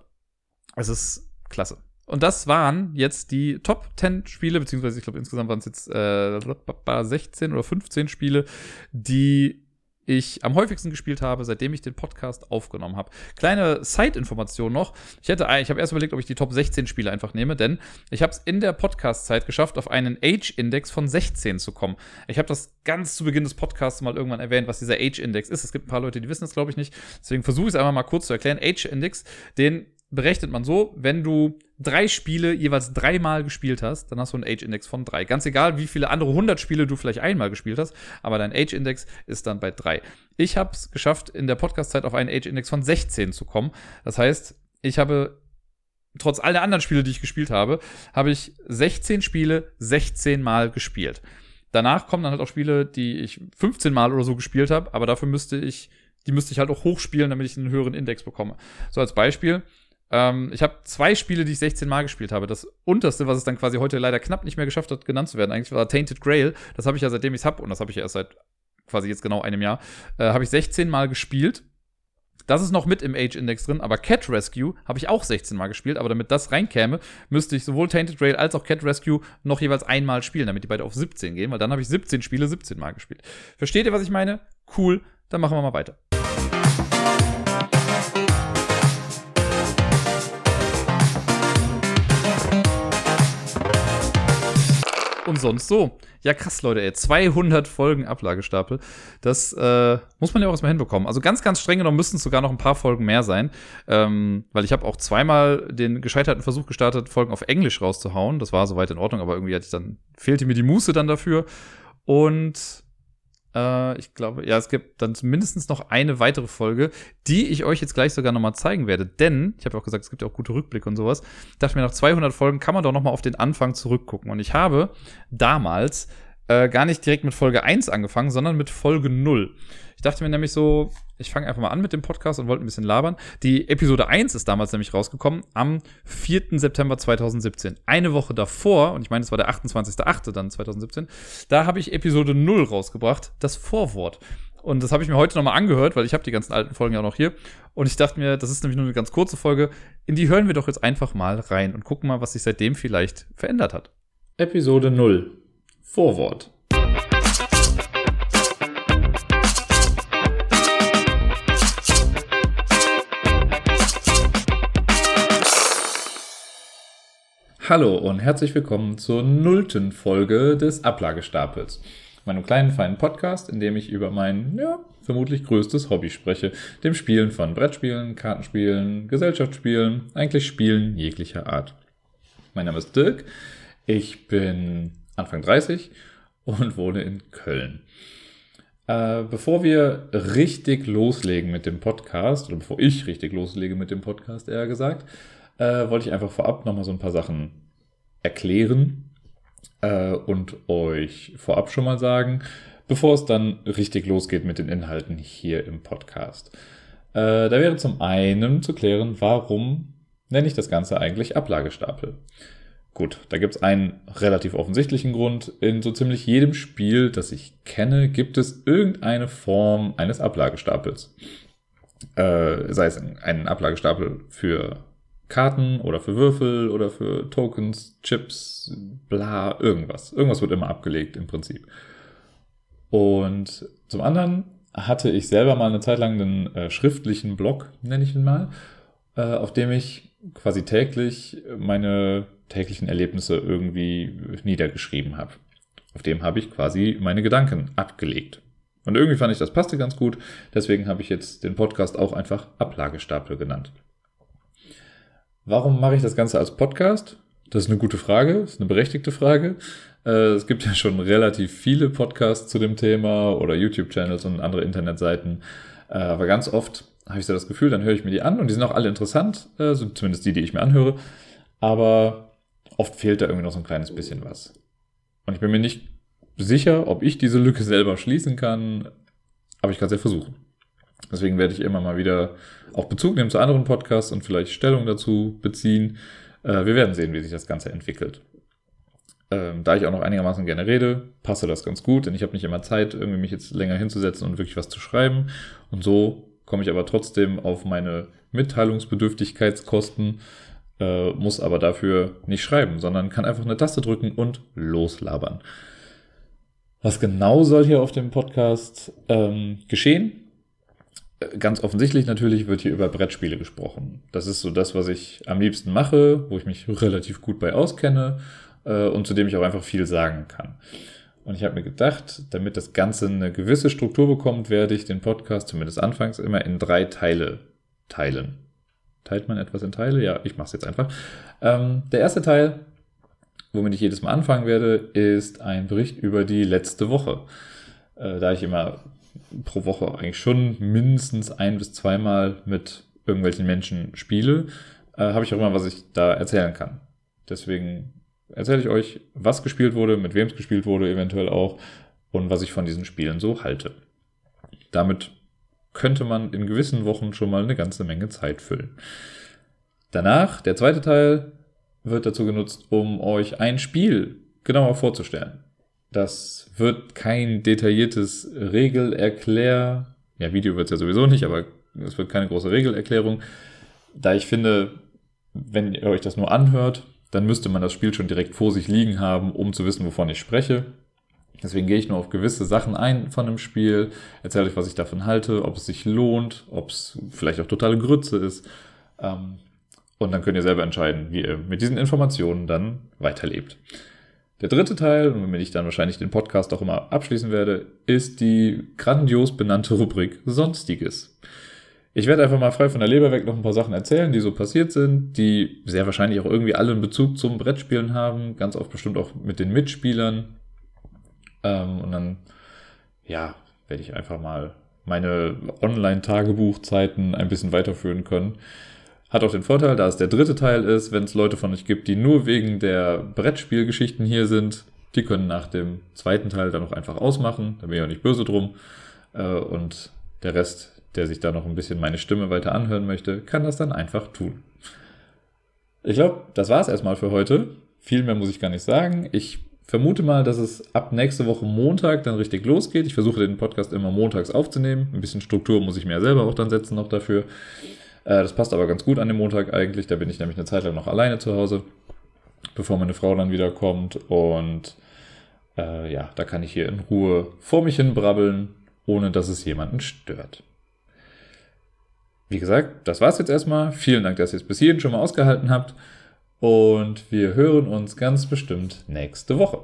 Es ist klasse. Und das waren jetzt die Top 10 Spiele, beziehungsweise ich glaube insgesamt waren es jetzt äh, 16 oder 15 Spiele, die ich am häufigsten gespielt habe, seitdem ich den Podcast aufgenommen habe. Kleine Side-Information noch. Ich hätte, ich habe erst überlegt, ob ich die Top 16 Spiele einfach nehme, denn ich habe es in der Podcast-Zeit geschafft, auf einen Age-Index von 16 zu kommen. Ich habe das ganz zu Beginn des Podcasts mal irgendwann erwähnt, was dieser Age-Index ist. Es gibt ein paar Leute, die wissen es, glaube ich, nicht. Deswegen versuche ich es einmal mal kurz zu erklären. Age-Index, den berechnet man so, wenn du drei Spiele jeweils dreimal gespielt hast, dann hast du einen Age-Index von drei. Ganz egal, wie viele andere 100 Spiele du vielleicht einmal gespielt hast, aber dein Age-Index ist dann bei drei. Ich habe es geschafft, in der Podcast-Zeit auf einen Age-Index von 16 zu kommen. Das heißt, ich habe trotz all der anderen Spiele, die ich gespielt habe, habe ich 16 Spiele 16 Mal gespielt. Danach kommen dann halt auch Spiele, die ich 15 Mal oder so gespielt habe, aber dafür müsste ich, die müsste ich halt auch hochspielen, damit ich einen höheren Index bekomme. So als Beispiel, ähm, ich habe zwei Spiele, die ich 16 Mal gespielt habe. Das unterste, was es dann quasi heute leider knapp nicht mehr geschafft hat, genannt zu werden, eigentlich war Tainted Grail. Das habe ich ja seitdem ich es habe und das habe ich ja erst seit quasi jetzt genau einem Jahr, äh, habe ich 16 Mal gespielt. Das ist noch mit im Age-Index drin, aber Cat Rescue habe ich auch 16 Mal gespielt, aber damit das reinkäme, müsste ich sowohl Tainted Grail als auch Cat Rescue noch jeweils einmal spielen, damit die beide auf 17 gehen, weil dann habe ich 17 Spiele 17 Mal gespielt. Versteht ihr, was ich meine? Cool, dann machen wir mal weiter. Und sonst so. Ja, krass, Leute, ey. 200 Folgen Ablagestapel. Das äh, muss man ja auch erstmal hinbekommen. Also ganz, ganz streng genommen müssten es sogar noch ein paar Folgen mehr sein. Ähm, weil ich habe auch zweimal den gescheiterten Versuch gestartet, Folgen auf Englisch rauszuhauen. Das war soweit in Ordnung, aber irgendwie hatte ich dann, fehlte mir die Muße dann dafür. Und äh, ich glaube, ja, es gibt dann mindestens noch eine weitere Folge, die ich euch jetzt gleich sogar nochmal zeigen werde. Denn, ich habe ja auch gesagt, es gibt ja auch gute Rückblicke und sowas. Ich dachte mir, nach 200 Folgen kann man doch nochmal auf den Anfang zurückgucken. Und ich habe damals äh, gar nicht direkt mit Folge 1 angefangen, sondern mit Folge 0. Ich dachte mir nämlich so, ich fange einfach mal an mit dem Podcast und wollte ein bisschen labern. Die Episode 1 ist damals nämlich rausgekommen am 4. September 2017. Eine Woche davor, und ich meine, es war der 28.8. dann 2017, da habe ich Episode 0 rausgebracht, das Vorwort. Und das habe ich mir heute nochmal angehört, weil ich habe die ganzen alten Folgen ja noch hier. Und ich dachte mir, das ist nämlich nur eine ganz kurze Folge. In die hören wir doch jetzt einfach mal rein und gucken mal, was sich seitdem vielleicht verändert hat. Episode 0. Vorwort. Hallo und herzlich willkommen zur nullten Folge des Ablagestapels. Meinem kleinen feinen Podcast, in dem ich über mein, ja, vermutlich größtes Hobby spreche, dem Spielen von Brettspielen, Kartenspielen, Gesellschaftsspielen, eigentlich Spielen jeglicher Art. Mein Name ist Dirk, ich bin Anfang 30 und wohne in Köln. Äh, bevor wir richtig loslegen mit dem Podcast, oder bevor ich richtig loslege mit dem Podcast, eher gesagt, äh, wollte ich einfach vorab nochmal so ein paar Sachen erklären äh, und euch vorab schon mal sagen, bevor es dann richtig losgeht mit den Inhalten hier im Podcast. Äh, da wäre zum einen zu klären, warum nenne ich das Ganze eigentlich Ablagestapel? Gut, da gibt es einen relativ offensichtlichen Grund. In so ziemlich jedem Spiel, das ich kenne, gibt es irgendeine Form eines Ablagestapels. Äh, sei es ein Ablagestapel für Karten oder für Würfel oder für Tokens, Chips, bla, irgendwas. Irgendwas wird immer abgelegt im Prinzip. Und zum anderen hatte ich selber mal eine Zeit lang einen äh, schriftlichen Blog, nenne ich ihn mal, äh, auf dem ich quasi täglich meine täglichen Erlebnisse irgendwie niedergeschrieben habe. Auf dem habe ich quasi meine Gedanken abgelegt. Und irgendwie fand ich, das passte ganz gut. Deswegen habe ich jetzt den Podcast auch einfach Ablagestapel genannt. Warum mache ich das Ganze als Podcast? Das ist eine gute Frage, das ist eine berechtigte Frage. Äh, es gibt ja schon relativ viele Podcasts zu dem Thema oder YouTube-Channels und andere Internetseiten. Äh, aber ganz oft habe ich so das Gefühl, dann höre ich mir die an und die sind auch alle interessant, äh, zumindest die, die ich mir anhöre. Aber oft fehlt da irgendwie noch so ein kleines bisschen was. Und ich bin mir nicht sicher, ob ich diese Lücke selber schließen kann, aber ich kann es ja versuchen. Deswegen werde ich immer mal wieder auch Bezug nehmen zu anderen Podcasts und vielleicht Stellung dazu beziehen. Äh, wir werden sehen, wie sich das Ganze entwickelt. Ähm, da ich auch noch einigermaßen gerne rede, passe das ganz gut, denn ich habe nicht immer Zeit, irgendwie mich jetzt länger hinzusetzen und wirklich was zu schreiben. Und so komme ich aber trotzdem auf meine Mitteilungsbedürftigkeitskosten, äh, muss aber dafür nicht schreiben, sondern kann einfach eine Taste drücken und loslabern. Was genau soll hier auf dem Podcast ähm, geschehen? Ganz offensichtlich natürlich wird hier über Brettspiele gesprochen. Das ist so das, was ich am liebsten mache, wo ich mich relativ gut bei auskenne äh, und zu dem ich auch einfach viel sagen kann. Und ich habe mir gedacht, damit das Ganze eine gewisse Struktur bekommt, werde ich den Podcast zumindest anfangs immer in drei Teile teilen. teilt man etwas in Teile? Ja, ich mache es jetzt einfach. Ähm, der erste Teil, womit ich jedes Mal anfangen werde, ist ein Bericht über die letzte Woche. Äh, da ich immer pro Woche eigentlich schon mindestens ein bis zweimal mit irgendwelchen Menschen spiele, äh, habe ich auch immer, was ich da erzählen kann. Deswegen erzähle ich euch, was gespielt wurde, mit wem es gespielt wurde, eventuell auch, und was ich von diesen Spielen so halte. Damit könnte man in gewissen Wochen schon mal eine ganze Menge Zeit füllen. Danach, der zweite Teil, wird dazu genutzt, um euch ein Spiel genauer vorzustellen. Das wird kein detailliertes Regelerklär, ja, Video wird es ja sowieso nicht, aber es wird keine große Regelerklärung, da ich finde, wenn ihr euch das nur anhört, dann müsste man das Spiel schon direkt vor sich liegen haben, um zu wissen, wovon ich spreche. Deswegen gehe ich nur auf gewisse Sachen ein von dem Spiel, erzähle euch, was ich davon halte, ob es sich lohnt, ob es vielleicht auch totale Grütze ist. Ähm, und dann könnt ihr selber entscheiden, wie ihr mit diesen Informationen dann weiterlebt. Der dritte Teil, womit ich dann wahrscheinlich den Podcast auch immer abschließen werde, ist die grandios benannte Rubrik Sonstiges. Ich werde einfach mal frei von der Leber weg noch ein paar Sachen erzählen, die so passiert sind, die sehr wahrscheinlich auch irgendwie alle einen Bezug zum Brettspielen haben, ganz oft bestimmt auch mit den Mitspielern. Ähm, und dann, ja, werde ich einfach mal meine Online-Tagebuchzeiten ein bisschen weiterführen können. Hat auch den Vorteil, da es der dritte Teil ist, wenn es Leute von euch gibt, die nur wegen der Brettspielgeschichten hier sind, die können nach dem zweiten Teil dann auch einfach ausmachen. Da bin ich auch nicht böse drum. Äh, und der Rest, der sich da noch ein bisschen meine Stimme weiter anhören möchte, kann das dann einfach tun. Ich glaube, das war es erstmal für heute. Viel mehr muss ich gar nicht sagen. Ich vermute mal, dass es ab nächste Woche Montag dann richtig losgeht. Ich versuche den Podcast immer montags aufzunehmen. Ein bisschen Struktur muss ich mir selber auch dann setzen noch dafür. Äh, das passt aber ganz gut an dem Montag eigentlich. Da bin ich nämlich eine Zeit lang noch alleine zu Hause, bevor meine Frau dann wieder kommt. Und äh, ja, da kann ich hier in Ruhe vor mich hin brabbeln, ohne dass es jemanden stört. Wie gesagt, das war's jetzt erstmal. Vielen Dank, dass ihr es bis hierhin schon mal ausgehalten habt. Und wir hören uns ganz bestimmt nächste Woche.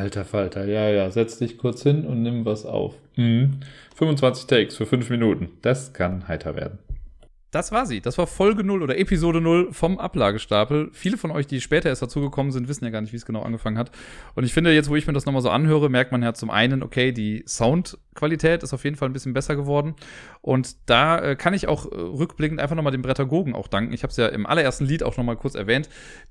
Alter Falter, ja, ja, setz dich kurz hin und nimm was auf. Mhm. 25 Takes für 5 Minuten. Das kann heiter werden. Das war sie. Das war Folge 0 oder Episode 0 vom Ablagestapel. Viele von euch, die später erst dazugekommen sind, wissen ja gar nicht, wie es genau angefangen hat. Und ich finde, jetzt, wo ich mir das nochmal so anhöre, merkt man ja zum einen, okay, die Soundqualität ist auf jeden Fall ein bisschen besser geworden. Und da äh, kann ich auch äh, rückblickend einfach nochmal dem Brettagogen auch danken. Ich habe es ja im allerersten Lied auch nochmal kurz erwähnt.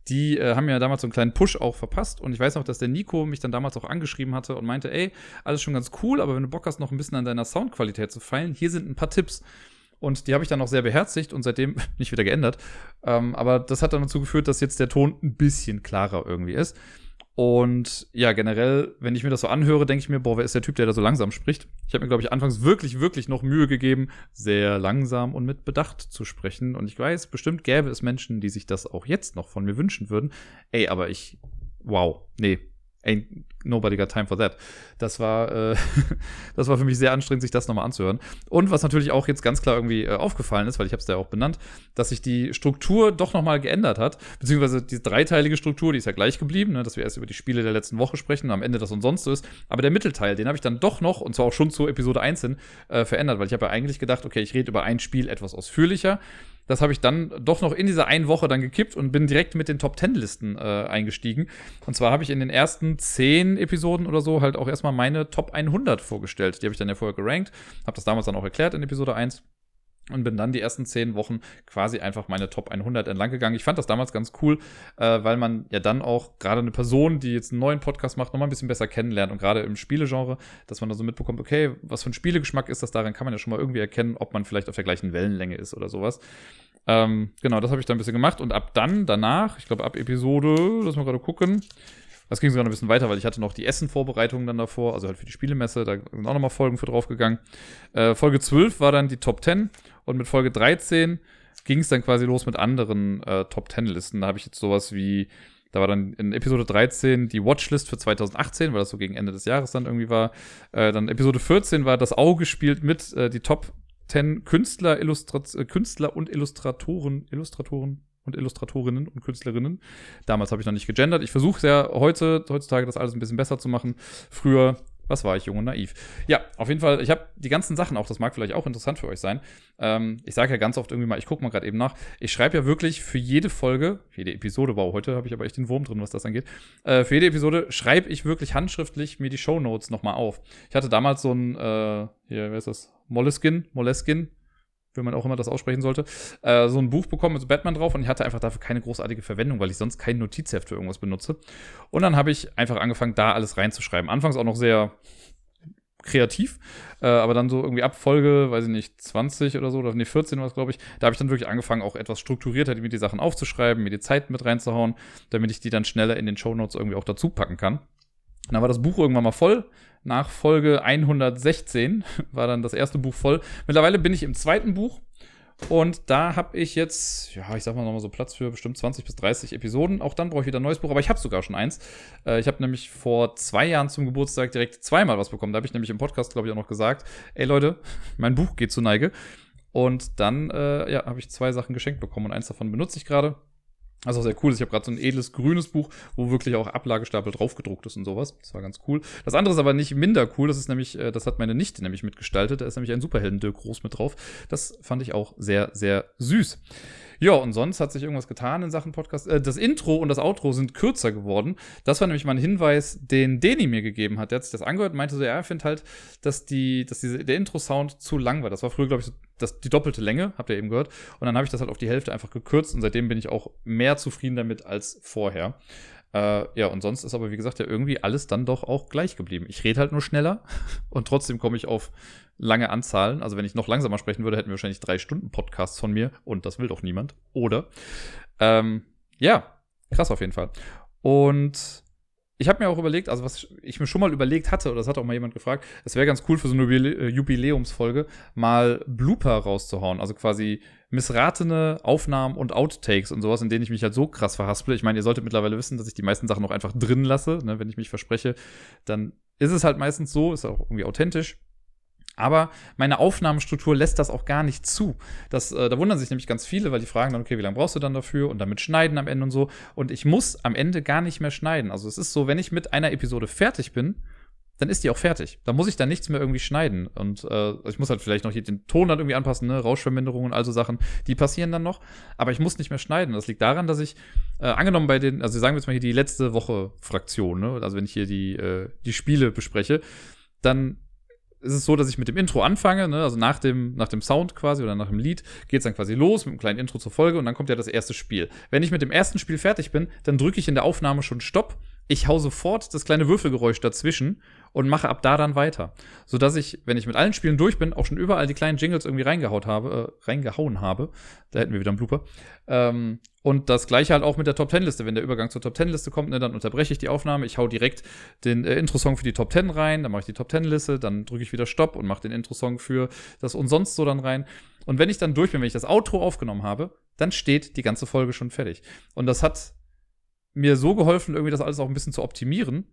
Die äh, haben mir damals so einen kleinen Push auch verpasst. Und ich weiß auch, dass der Nico mich dann damals auch angeschrieben hatte und meinte, ey, alles schon ganz cool, aber wenn du Bock hast, noch ein bisschen an deiner Soundqualität zu feilen, hier sind ein paar Tipps. Und die habe ich dann auch sehr beherzigt und seitdem nicht wieder geändert. Ähm, aber das hat dann dazu geführt, dass jetzt der Ton ein bisschen klarer irgendwie ist. Und ja, generell, wenn ich mir das so anhöre, denke ich mir, boah, wer ist der Typ, der da so langsam spricht? Ich habe mir, glaube ich, anfangs wirklich, wirklich noch Mühe gegeben, sehr langsam und mit Bedacht zu sprechen. Und ich weiß, bestimmt gäbe es Menschen, die sich das auch jetzt noch von mir wünschen würden. Ey, aber ich, wow, nee, Ain't nobody got time for that. Das war, äh, das war für mich sehr anstrengend, sich das nochmal anzuhören. Und was natürlich auch jetzt ganz klar irgendwie äh, aufgefallen ist, weil ich habe es ja auch benannt, dass sich die Struktur doch nochmal geändert hat. Beziehungsweise die dreiteilige Struktur, die ist ja gleich geblieben, ne, dass wir erst über die Spiele der letzten Woche sprechen am Ende das und sonst so ist. Aber der Mittelteil, den habe ich dann doch noch, und zwar auch schon zu Episode 1 hin, äh, verändert, weil ich habe ja eigentlich gedacht, okay, ich rede über ein Spiel etwas ausführlicher. Das habe ich dann doch noch in dieser einen Woche dann gekippt und bin direkt mit den Top Ten Listen äh, eingestiegen. Und zwar habe ich in den ersten zehn Episoden oder so halt auch erstmal meine Top 100 vorgestellt. Die habe ich dann ja vorher gerankt, habe das damals dann auch erklärt in Episode 1 und bin dann die ersten zehn Wochen quasi einfach meine Top 100 entlang gegangen. Ich fand das damals ganz cool, äh, weil man ja dann auch gerade eine Person, die jetzt einen neuen Podcast macht, nochmal ein bisschen besser kennenlernt und gerade im Spielegenre, dass man da so mitbekommt, okay, was für ein Spielegeschmack ist das daran, kann man ja schon mal irgendwie erkennen, ob man vielleicht auf der gleichen Wellenlänge ist oder sowas. Ähm, genau, das habe ich dann ein bisschen gemacht und ab dann, danach, ich glaube ab Episode, lass mal gerade gucken, das ging sogar ein bisschen weiter, weil ich hatte noch die Essen-Vorbereitungen dann davor, also halt für die Spielemesse, da sind auch nochmal Folgen für draufgegangen. Äh, Folge 12 war dann die Top 10 und mit Folge 13 ging es dann quasi los mit anderen äh, Top 10 Listen. Da habe ich jetzt sowas wie, da war dann in Episode 13 die Watchlist für 2018, weil das so gegen Ende des Jahres dann irgendwie war. Äh, dann Episode 14 war das Auge spielt mit, äh, die Top 10 Künstler, Illustrat äh, Künstler und Illustratoren, Illustratoren, und Illustratorinnen und Künstlerinnen. Damals habe ich noch nicht gegendert. Ich versuche ja heute, heutzutage das alles ein bisschen besser zu machen. Früher was war ich, jung und naiv? Ja, auf jeden Fall, ich habe die ganzen Sachen auch, das mag vielleicht auch interessant für euch sein. Ähm, ich sage ja ganz oft irgendwie mal, ich gucke mal gerade eben nach. Ich schreibe ja wirklich für jede Folge, jede Episode, wow, heute habe ich aber echt den Wurm drin, was das angeht. Äh, für jede Episode schreibe ich wirklich handschriftlich mir die Shownotes nochmal auf. Ich hatte damals so ein, äh, hier, wer ist das? Moleskin, Moleskin, wie man auch immer das aussprechen sollte, äh, so ein Buch bekommen mit Batman drauf und ich hatte einfach dafür keine großartige Verwendung, weil ich sonst kein Notizheft für irgendwas benutze. Und dann habe ich einfach angefangen, da alles reinzuschreiben. Anfangs auch noch sehr kreativ, äh, aber dann so irgendwie ab Folge, weiß ich nicht, 20 oder so, oder nee, 14 war es, glaube ich, da habe ich dann wirklich angefangen, auch etwas strukturierter mir die Sachen aufzuschreiben, mir die Zeit mit reinzuhauen, damit ich die dann schneller in den Shownotes irgendwie auch dazu packen kann. Und dann war das Buch irgendwann mal voll. Nach Folge 116 war dann das erste Buch voll. Mittlerweile bin ich im zweiten Buch. Und da habe ich jetzt, ja, ich sag mal nochmal so Platz für bestimmt 20 bis 30 Episoden. Auch dann brauche ich wieder ein neues Buch, aber ich habe sogar schon eins. Äh, ich habe nämlich vor zwei Jahren zum Geburtstag direkt zweimal was bekommen. Da habe ich nämlich im Podcast, glaube ich, auch noch gesagt, ey Leute, mein Buch geht zu Neige. Und dann, äh, ja, habe ich zwei Sachen geschenkt bekommen und eins davon benutze ich gerade. Was auch sehr cool. Ich habe gerade so ein edles grünes Buch, wo wirklich auch Ablagestapel draufgedruckt ist und sowas. Das war ganz cool. Das andere ist aber nicht minder cool. Das ist nämlich, äh, das hat meine Nichte nämlich mitgestaltet. Da ist nämlich ein Superhelden-Dirk groß mit drauf. Das fand ich auch sehr, sehr süß. Ja, und sonst hat sich irgendwas getan in Sachen Podcast. Äh, das Intro und das Outro sind kürzer geworden. Das war nämlich mein Hinweis, den Deni mir gegeben hat. Der hat sich das angehört und meinte so, ja, er findet halt, dass, die, dass diese, der Intro-Sound zu lang war. Das war früher, glaube ich, so das, die doppelte Länge, habt ihr eben gehört. Und dann habe ich das halt auf die Hälfte einfach gekürzt und seitdem bin ich auch mehr zufrieden damit als vorher. Äh, ja, und sonst ist aber, wie gesagt, ja irgendwie alles dann doch auch gleich geblieben. Ich rede halt nur schneller und trotzdem komme ich auf lange Anzahlen. Also wenn ich noch langsamer sprechen würde, hätten wir wahrscheinlich drei Stunden Podcasts von mir und das will doch niemand. Oder? Ähm, ja, krass auf jeden Fall. Und ich habe mir auch überlegt, also was ich mir schon mal überlegt hatte, oder das hat auch mal jemand gefragt, es wäre ganz cool für so eine Jubiläumsfolge, mal Blooper rauszuhauen. Also quasi missratene Aufnahmen und Outtakes und sowas, in denen ich mich halt so krass verhasple. Ich meine, ihr solltet mittlerweile wissen, dass ich die meisten Sachen noch einfach drin lasse. Ne? Wenn ich mich verspreche, dann ist es halt meistens so, ist auch irgendwie authentisch. Aber meine Aufnahmestruktur lässt das auch gar nicht zu. Das, äh, da wundern sich nämlich ganz viele, weil die fragen dann, okay, wie lange brauchst du dann dafür? Und damit schneiden am Ende und so. Und ich muss am Ende gar nicht mehr schneiden. Also es ist so, wenn ich mit einer Episode fertig bin, dann ist die auch fertig. Da muss ich dann nichts mehr irgendwie schneiden. Und äh, ich muss halt vielleicht noch hier den Ton dann irgendwie anpassen, ne? Rauschverminderungen und all so Sachen, die passieren dann noch. Aber ich muss nicht mehr schneiden. Das liegt daran, dass ich, äh, angenommen bei den, also sagen wir jetzt mal hier die letzte Woche Fraktion, ne? Also wenn ich hier die, äh, die Spiele bespreche, dann ist es so, dass ich mit dem Intro anfange, ne? also nach dem, nach dem Sound quasi oder nach dem Lied geht es dann quasi los mit einem kleinen Intro zur Folge und dann kommt ja das erste Spiel. Wenn ich mit dem ersten Spiel fertig bin, dann drücke ich in der Aufnahme schon Stopp. Ich hau sofort das kleine Würfelgeräusch dazwischen und mache ab da dann weiter. Sodass ich, wenn ich mit allen Spielen durch bin, auch schon überall die kleinen Jingles irgendwie reingehaut habe, äh, reingehauen habe. Da hätten wir wieder einen Blooper. Ähm, und das gleiche halt auch mit der Top Ten Liste. Wenn der Übergang zur Top Ten Liste kommt, ne, dann unterbreche ich die Aufnahme. Ich hau direkt den äh, Intro-Song für die Top Ten rein, dann mache ich die Top Ten Liste, dann drücke ich wieder Stopp und mache den Intro-Song für das und sonst so dann rein. Und wenn ich dann durch bin, wenn ich das Outro aufgenommen habe, dann steht die ganze Folge schon fertig. Und das hat mir so geholfen, irgendwie das alles auch ein bisschen zu optimieren,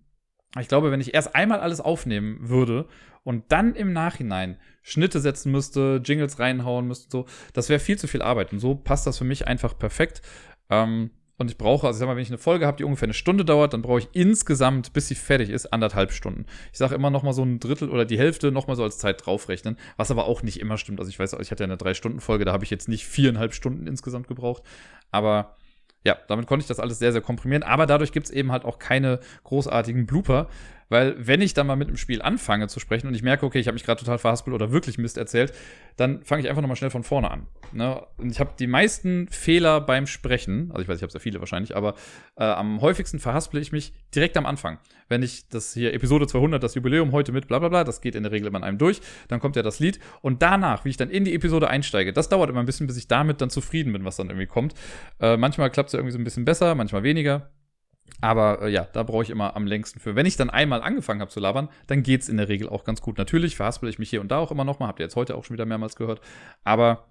ich glaube, wenn ich erst einmal alles aufnehmen würde und dann im Nachhinein Schnitte setzen müsste, Jingles reinhauen müsste, so, das wäre viel zu viel Arbeit. Und so passt das für mich einfach perfekt. Ähm, und ich brauche, also ich sag mal, wenn ich eine Folge habe, die ungefähr eine Stunde dauert, dann brauche ich insgesamt, bis sie fertig ist, anderthalb Stunden. Ich sage immer noch mal so ein Drittel oder die Hälfte noch mal so als Zeit draufrechnen, was aber auch nicht immer stimmt. Also ich weiß, ich hatte ja eine Drei-Stunden-Folge, da habe ich jetzt nicht viereinhalb Stunden insgesamt gebraucht. Aber ja, damit konnte ich das alles sehr, sehr komprimieren. Aber dadurch gibt es eben halt auch keine großartigen Blooper, weil wenn ich dann mal mit dem Spiel anfange zu sprechen und ich merke, okay, ich habe mich gerade total verhaspelt oder wirklich Mist erzählt, dann fange ich einfach nochmal schnell von vorne an. Ne? Und ich habe die meisten Fehler beim Sprechen, also ich weiß, ich habe sehr viele wahrscheinlich, aber äh, am häufigsten verhaspel ich mich direkt am Anfang. Wenn ich das hier Episode 200, das Jubiläum heute mit bla bla bla, das geht in der Regel immer an einem durch, dann kommt ja das Lied und danach, wie ich dann in die Episode einsteige, das dauert immer ein bisschen, bis ich damit dann zufrieden bin, was dann irgendwie kommt. Äh, manchmal klappt es ja irgendwie so ein bisschen besser, manchmal weniger. Aber äh, ja, da brauche ich immer am längsten für. Wenn ich dann einmal angefangen habe zu labern, dann geht es in der Regel auch ganz gut. Natürlich verhaspel ich mich hier und da auch immer noch mal. Habt ihr jetzt heute auch schon wieder mehrmals gehört. Aber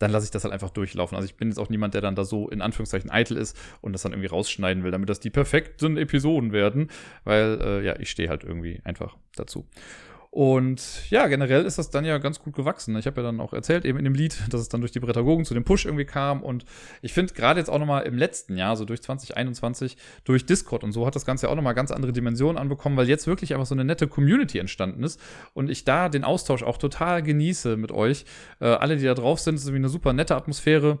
dann lasse ich das halt einfach durchlaufen. Also ich bin jetzt auch niemand, der dann da so in Anführungszeichen eitel ist und das dann irgendwie rausschneiden will, damit das die perfekten Episoden werden. Weil, äh, ja, ich stehe halt irgendwie einfach dazu. Und ja, generell ist das dann ja ganz gut gewachsen. Ich habe ja dann auch erzählt, eben in dem Lied, dass es dann durch die Prädagogen zu dem Push irgendwie kam. Und ich finde gerade jetzt auch nochmal im letzten Jahr, so durch 2021, durch Discord und so, hat das Ganze ja auch nochmal ganz andere Dimensionen anbekommen, weil jetzt wirklich einfach so eine nette Community entstanden ist. Und ich da den Austausch auch total genieße mit euch. Äh, alle, die da drauf sind, ist irgendwie eine super nette Atmosphäre.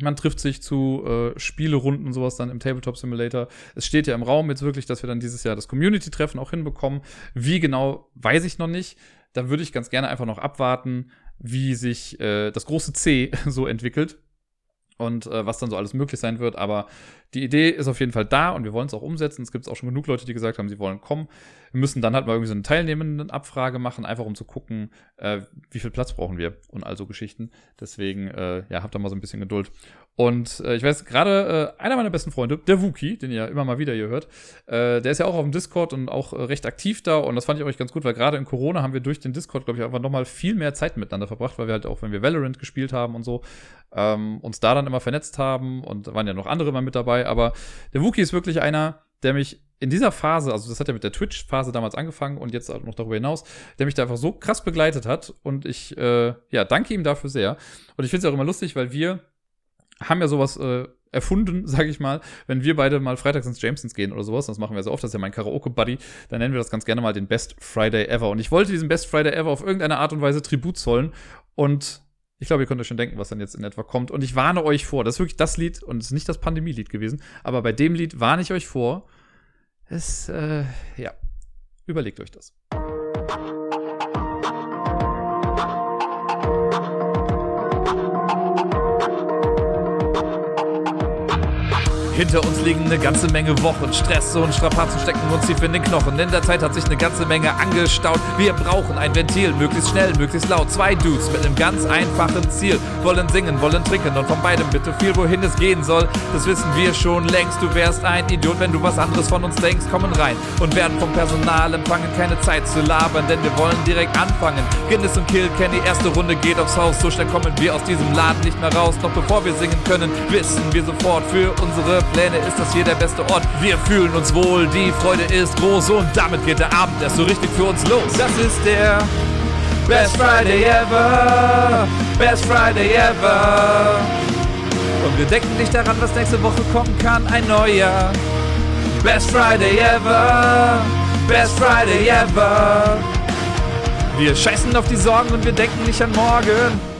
Man trifft sich zu äh, Spielerunden und sowas dann im Tabletop Simulator. Es steht ja im Raum jetzt wirklich, dass wir dann dieses Jahr das Community-Treffen auch hinbekommen. Wie genau, weiß ich noch nicht. Da würde ich ganz gerne einfach noch abwarten, wie sich äh, das große C so entwickelt und äh, was dann so alles möglich sein wird. Aber die Idee ist auf jeden Fall da und wir wollen es auch umsetzen. Es gibt auch schon genug Leute, die gesagt haben, sie wollen kommen. Wir müssen dann halt mal irgendwie so eine teilnehmenden Abfrage machen, einfach um zu gucken, äh, wie viel Platz brauchen wir und also Geschichten. Deswegen, äh, ja, habt da mal so ein bisschen Geduld. Und äh, ich weiß, gerade äh, einer meiner besten Freunde, der Wookie, den ihr immer mal wieder hier hört, äh, der ist ja auch auf dem Discord und auch äh, recht aktiv da. Und das fand ich euch ganz gut, weil gerade in Corona haben wir durch den Discord, glaube ich, einfach nochmal viel mehr Zeit miteinander verbracht, weil wir halt auch, wenn wir Valorant gespielt haben und so, ähm, uns da dann immer vernetzt haben. Und da waren ja noch andere mal mit dabei. Aber der Wookie ist wirklich einer, der mich in dieser Phase, also das hat ja mit der Twitch-Phase damals angefangen und jetzt auch noch darüber hinaus, der mich da einfach so krass begleitet hat. Und ich, äh, ja, danke ihm dafür sehr. Und ich finde es auch immer lustig, weil wir haben ja sowas äh, erfunden, sage ich mal, wenn wir beide mal freitags ins Jamesons gehen oder sowas, das machen wir so oft, das ist ja mein Karaoke-Buddy, dann nennen wir das ganz gerne mal den Best Friday Ever. Und ich wollte diesem Best Friday Ever auf irgendeine Art und Weise Tribut zollen und ich glaube, ihr könnt euch schon denken, was dann jetzt in etwa kommt. Und ich warne euch vor, das ist wirklich das Lied und es ist nicht das Pandemie-Lied gewesen, aber bei dem Lied warne ich euch vor, es, äh, ja, überlegt euch das. Hinter uns liegen eine ganze Menge Wochen. Stress und Strapazen stecken uns tief in den Knochen. In der Zeit hat sich eine ganze Menge angestaut. Wir brauchen ein Ventil, möglichst schnell, möglichst laut. Zwei Dudes mit einem ganz einfachen Ziel. Wollen singen, wollen trinken und von beidem bitte viel, wohin es gehen soll. Das wissen wir schon längst. Du wärst ein Idiot, wenn du was anderes von uns denkst. Kommen rein und werden vom Personal empfangen. Keine Zeit zu labern, denn wir wollen direkt anfangen. Guinness und Kill kennen die erste Runde geht aufs Haus. So schnell kommen wir aus diesem Laden nicht mehr raus. Doch bevor wir singen können, wissen wir sofort für unsere Pläne ist das hier der beste Ort. Wir fühlen uns wohl, die Freude ist groß und damit geht der Abend erst so richtig für uns los. Das ist der Best Friday ever, Best Friday ever. Und wir denken nicht daran, was nächste Woche kommen kann, ein neuer. Best Friday ever, Best Friday ever. Wir scheißen auf die Sorgen und wir denken nicht an morgen.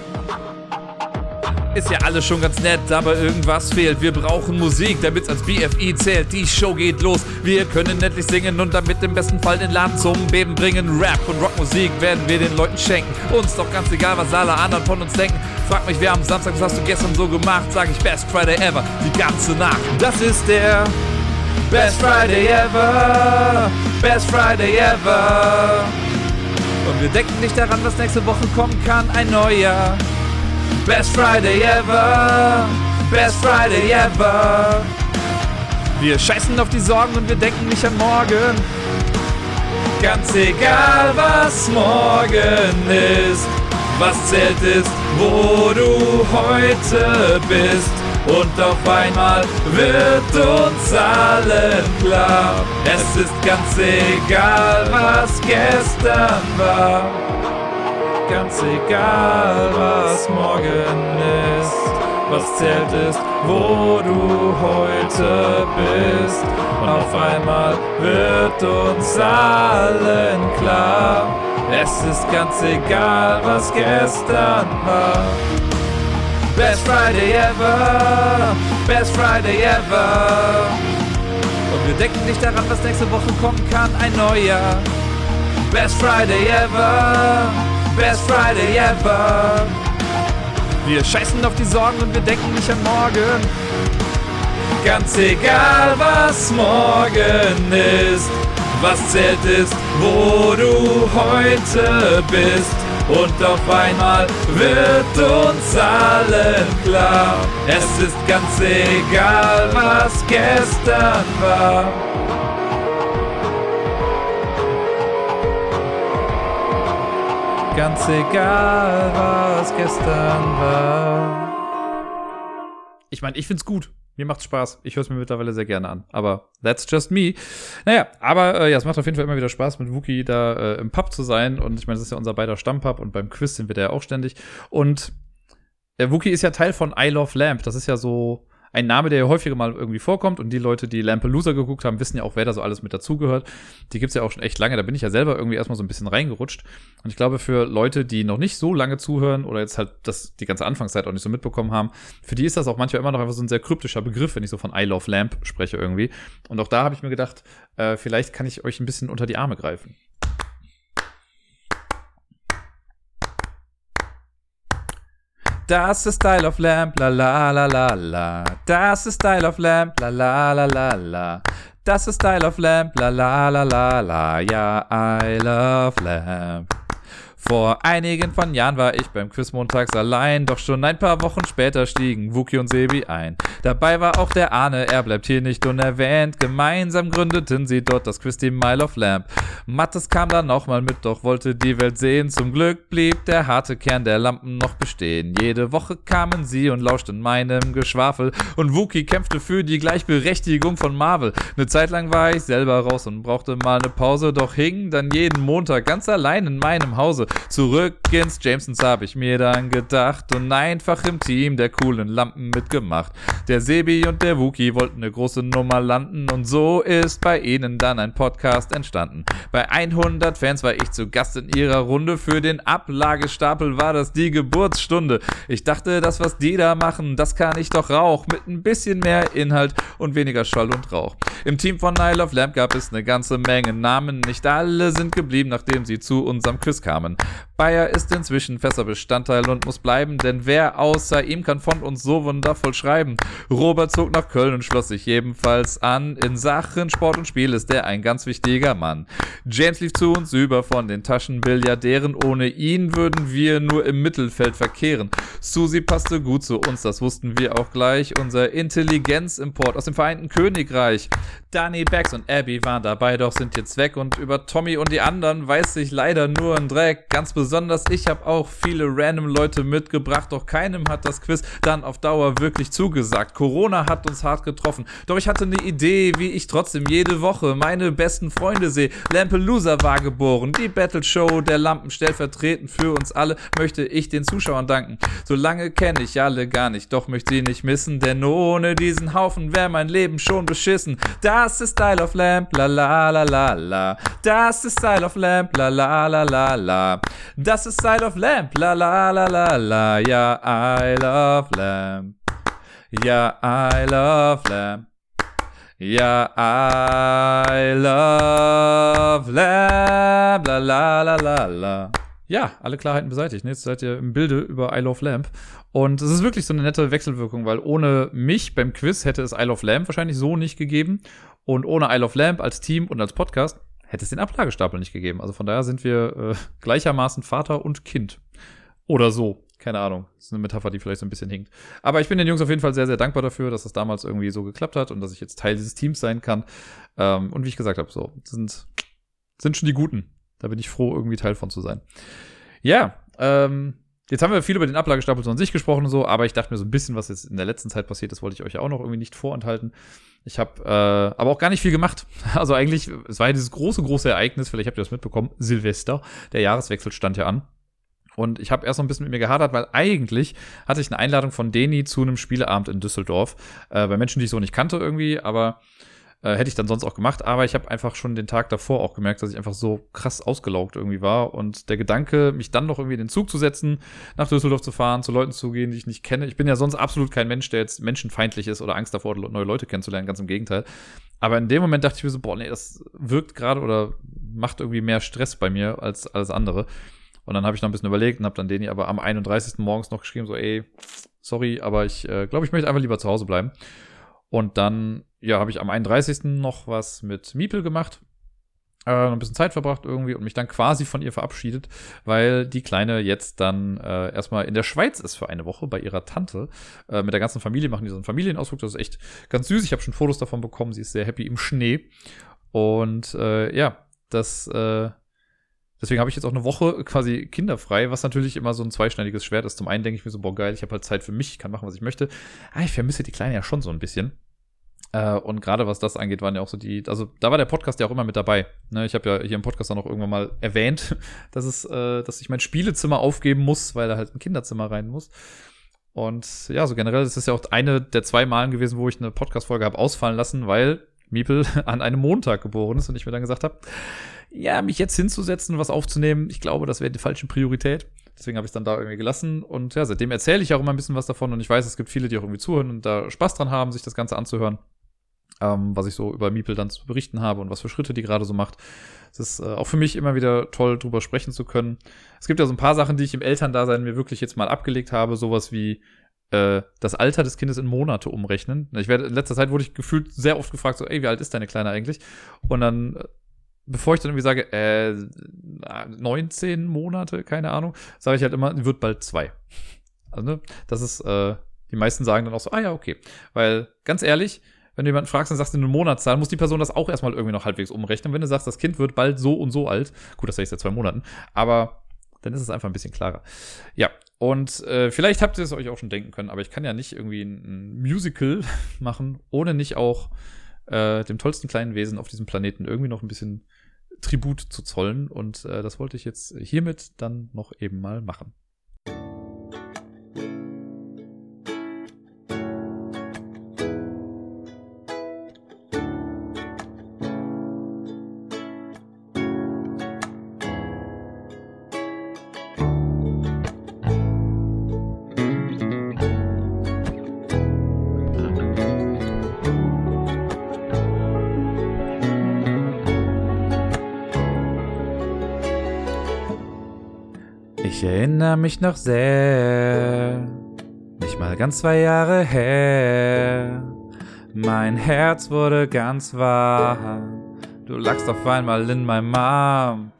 Ist ja alles schon ganz nett, aber irgendwas fehlt. Wir brauchen Musik, damit's als BFI zählt. Die Show geht los. Wir können nettlich singen und damit im besten Fall den Laden zum Beben bringen. Rap und Rockmusik werden wir den Leuten schenken. Uns doch ganz egal, was alle anderen von uns denken. Frag mich, wer am Samstag, was hast du gestern so gemacht? Sag ich Best Friday ever, die ganze Nacht. Das ist der Best Friday ever, Best Friday ever. Und wir denken nicht daran, was nächste Woche kommen kann, ein neuer. Best Friday ever, Best Friday ever. Wir scheißen auf die Sorgen und wir denken nicht an morgen. Ganz egal, was morgen ist, was zählt ist, wo du heute bist. Und auf einmal wird uns allen klar, es ist ganz egal, was gestern war ganz egal, was morgen ist. Was zählt ist, wo du heute bist. Auf einmal wird uns allen klar, es ist ganz egal, was gestern war. Best Friday ever, Best Friday ever. Und wir denken nicht daran, was nächste Woche kommen kann, ein neuer. Best Friday ever. Best Friday ever. Wir scheißen auf die Sorgen und wir denken nicht an morgen. Ganz egal, was morgen ist, was zählt ist, wo du heute bist. Und auf einmal wird uns allen klar, es ist ganz egal, was gestern war. Ganz egal, was gestern war. Ich meine, ich find's gut. Mir macht's Spaß. Ich höre es mir mittlerweile sehr gerne an. Aber that's just me. Naja, aber äh, ja, es macht auf jeden Fall immer wieder Spaß, mit Wookie da äh, im Pub zu sein. Und ich meine, das ist ja unser beider Stammpub und beim Quiz sind wir da ja auch ständig. Und äh, Wookie ist ja Teil von I Love Lamp. Das ist ja so ein Name, der ja häufiger mal irgendwie vorkommt. Und die Leute, die Lampelusa geguckt haben, wissen ja auch, wer da so alles mit dazugehört. Die gibt's ja auch schon echt lange. Da bin ich ja selber irgendwie erstmal so ein bisschen reingerutscht. Und ich glaube, für Leute, die noch nicht so lange zuhören oder jetzt halt das die ganze Anfangszeit auch nicht so mitbekommen haben, für die ist das auch manchmal immer noch einfach so ein sehr kryptischer Begriff, wenn ich so von I Love Lamp spreche irgendwie. Und auch da habe ich mir gedacht, äh, vielleicht kann ich euch ein bisschen unter die Arme greifen. Das ist Style of Lamp, la la la la la. Das ist Style of Lamp, la la la la la. Das ist Style of Lamp, la la la la la. Ja, I love Lamp. Vor einigen von Jahren war ich beim Quiz montags allein, doch schon ein paar Wochen später stiegen Wuki und Sebi ein. Dabei war auch der Arne, er bleibt hier nicht unerwähnt. Gemeinsam gründeten sie dort das Quiz Team Mile of Lamp. Mattes kam dann nochmal mit, doch wollte die Welt sehen. Zum Glück blieb der harte Kern der Lampen noch bestehen. Jede Woche kamen sie und lauschten meinem Geschwafel. Und Wuki kämpfte für die Gleichberechtigung von Marvel. Eine Zeit lang war ich selber raus und brauchte mal eine Pause, doch hing dann jeden Montag ganz allein in meinem Hause. Zurück ins Jamesons habe ich mir dann gedacht und einfach im Team der coolen Lampen mitgemacht. Der Sebi und der Wookie wollten eine große Nummer landen und so ist bei ihnen dann ein Podcast entstanden. Bei 100 Fans war ich zu Gast in ihrer Runde. Für den Ablagestapel war das die Geburtsstunde. Ich dachte, das, was die da machen, das kann ich doch auch. Mit ein bisschen mehr Inhalt und weniger Schall und Rauch. Im Team von Nile of Lamp gab es eine ganze Menge Namen. Nicht alle sind geblieben, nachdem sie zu unserem Quiz kamen. Bayer ist inzwischen fester Bestandteil und muss bleiben, denn wer außer ihm kann von uns so wundervoll schreiben? Robert zog nach Köln und schloss sich ebenfalls an. In Sachen Sport und Spiel ist er ein ganz wichtiger Mann. James lief zu uns über von den Taschenbilliardären. Ohne ihn würden wir nur im Mittelfeld verkehren. Susi passte gut zu uns, das wussten wir auch gleich. Unser Intelligenzimport aus dem Vereinten Königreich. Danny Bax und Abby waren dabei, doch sind jetzt weg. Und über Tommy und die anderen weiß ich leider nur ein Dreck. Ganz besonders ich habe auch viele random Leute mitgebracht, doch keinem hat das Quiz dann auf Dauer wirklich zugesagt. Corona hat uns hart getroffen, doch ich hatte eine Idee, wie ich trotzdem jede Woche meine besten Freunde sehe. Lampelusa war geboren, die Battle Show der Lampen stellvertretend für uns alle möchte ich den Zuschauern danken. Solange kenne ich alle gar nicht, doch möchte sie nicht missen, denn ohne diesen Haufen wäre mein Leben schon beschissen. Das ist Style of Lamp, la la la la la. Das ist Style of Lamp, la la la la la. Das ist Style of Lamp, la la la la la. Ja, I love Lamp. Ja, I love Lamp. Ja, I love Lamp, la la la la la. Ja, alle Klarheiten beseitigt. Jetzt seid ihr im Bilde über I Love Lamp. Und es ist wirklich so eine nette Wechselwirkung, weil ohne mich beim Quiz hätte es I Love Lamp wahrscheinlich so nicht gegeben. Und ohne I Love Lamp als Team und als Podcast hätte es den Ablagestapel nicht gegeben. Also von daher sind wir äh, gleichermaßen Vater und Kind. Oder so. Keine Ahnung. Das ist eine Metapher, die vielleicht so ein bisschen hinkt. Aber ich bin den Jungs auf jeden Fall sehr, sehr dankbar dafür, dass das damals irgendwie so geklappt hat und dass ich jetzt Teil dieses Teams sein kann. Ähm, und wie ich gesagt habe, so, sind, sind schon die Guten. Da bin ich froh, irgendwie Teil von zu sein. Ja, ähm, Jetzt haben wir viel über den Ablagestapel so an sich gesprochen und so, aber ich dachte mir so ein bisschen, was jetzt in der letzten Zeit passiert ist, wollte ich euch auch noch irgendwie nicht vorenthalten. Ich habe äh, aber auch gar nicht viel gemacht. Also eigentlich, es war ja dieses große, große Ereignis, vielleicht habt ihr das mitbekommen, Silvester, der Jahreswechsel stand ja an. Und ich habe erst noch ein bisschen mit mir gehadert, weil eigentlich hatte ich eine Einladung von Deni zu einem Spieleabend in Düsseldorf, äh, bei Menschen, die ich so nicht kannte irgendwie, aber äh, hätte ich dann sonst auch gemacht, aber ich habe einfach schon den Tag davor auch gemerkt, dass ich einfach so krass ausgelaugt irgendwie war. Und der Gedanke, mich dann noch irgendwie in den Zug zu setzen, nach Düsseldorf zu fahren, zu Leuten zu gehen, die ich nicht kenne. Ich bin ja sonst absolut kein Mensch, der jetzt menschenfeindlich ist oder Angst davor, neue Leute kennenzulernen, ganz im Gegenteil. Aber in dem Moment dachte ich mir so, boah, nee, das wirkt gerade oder macht irgendwie mehr Stress bei mir als alles andere. Und dann habe ich noch ein bisschen überlegt und habe dann den aber am 31. morgens noch geschrieben, so, ey, sorry, aber ich äh, glaube, ich möchte einfach lieber zu Hause bleiben. Und dann, ja, habe ich am 31. noch was mit Miepel gemacht. Äh, ein bisschen Zeit verbracht irgendwie und mich dann quasi von ihr verabschiedet, weil die Kleine jetzt dann äh, erstmal in der Schweiz ist für eine Woche bei ihrer Tante. Äh, mit der ganzen Familie machen die so einen Familienausflug. Das ist echt ganz süß. Ich habe schon Fotos davon bekommen. Sie ist sehr happy im Schnee. Und äh, ja, das, äh, deswegen habe ich jetzt auch eine Woche quasi kinderfrei, was natürlich immer so ein zweischneidiges Schwert ist. Zum einen denke ich mir so, boah, geil, ich habe halt Zeit für mich, ich kann machen, was ich möchte. Ah, ich vermisse die Kleine ja schon so ein bisschen. Äh, und gerade was das angeht, waren ja auch so die, also da war der Podcast ja auch immer mit dabei. Ne, ich habe ja hier im Podcast auch noch irgendwann mal erwähnt, dass es, äh, dass ich mein Spielezimmer aufgeben muss, weil da halt ein Kinderzimmer rein muss. Und ja, so generell, ist ja auch eine der zwei Malen gewesen, wo ich eine Podcast-Folge habe ausfallen lassen, weil Miepel an einem Montag geboren ist und ich mir dann gesagt habe, ja, mich jetzt hinzusetzen, was aufzunehmen, ich glaube, das wäre die falsche Priorität. Deswegen habe ich es dann da irgendwie gelassen. Und ja, seitdem erzähle ich auch immer ein bisschen was davon. Und ich weiß, es gibt viele, die auch irgendwie zuhören und da Spaß dran haben, sich das Ganze anzuhören ähm, was ich so über Miepel dann zu berichten habe und was für Schritte die gerade so macht. Es ist äh, auch für mich immer wieder toll, drüber sprechen zu können. Es gibt ja so ein paar Sachen, die ich im Elterndasein mir wirklich jetzt mal abgelegt habe, sowas wie äh, das Alter des Kindes in Monate umrechnen. Ich werde in letzter Zeit wurde ich gefühlt sehr oft gefragt, so, ey, wie alt ist deine Kleine eigentlich? Und dann, äh, bevor ich dann irgendwie sage, äh, 19 Monate, keine Ahnung, sage ich halt immer, wird bald zwei. Also, ne, das ist, äh, die meisten sagen dann auch so, ah ja, okay. Weil, ganz ehrlich, wenn du jemanden fragst, dann sagst du eine Monatszahl, muss die Person das auch erstmal irgendwie noch halbwegs umrechnen. Wenn du sagst, das Kind wird bald so und so alt, gut, das sage ich seit zwei Monaten, aber dann ist es einfach ein bisschen klarer. Ja, und äh, vielleicht habt ihr es euch auch schon denken können, aber ich kann ja nicht irgendwie ein, ein Musical machen, ohne nicht auch äh, dem tollsten kleinen Wesen auf diesem Planeten irgendwie noch ein bisschen Tribut zu zollen. Und äh, das wollte ich jetzt hiermit dann noch eben mal machen. Erinnere mich noch sehr, nicht mal ganz zwei Jahre her. Mein Herz wurde ganz warm, du lagst auf einmal in meinem Arm.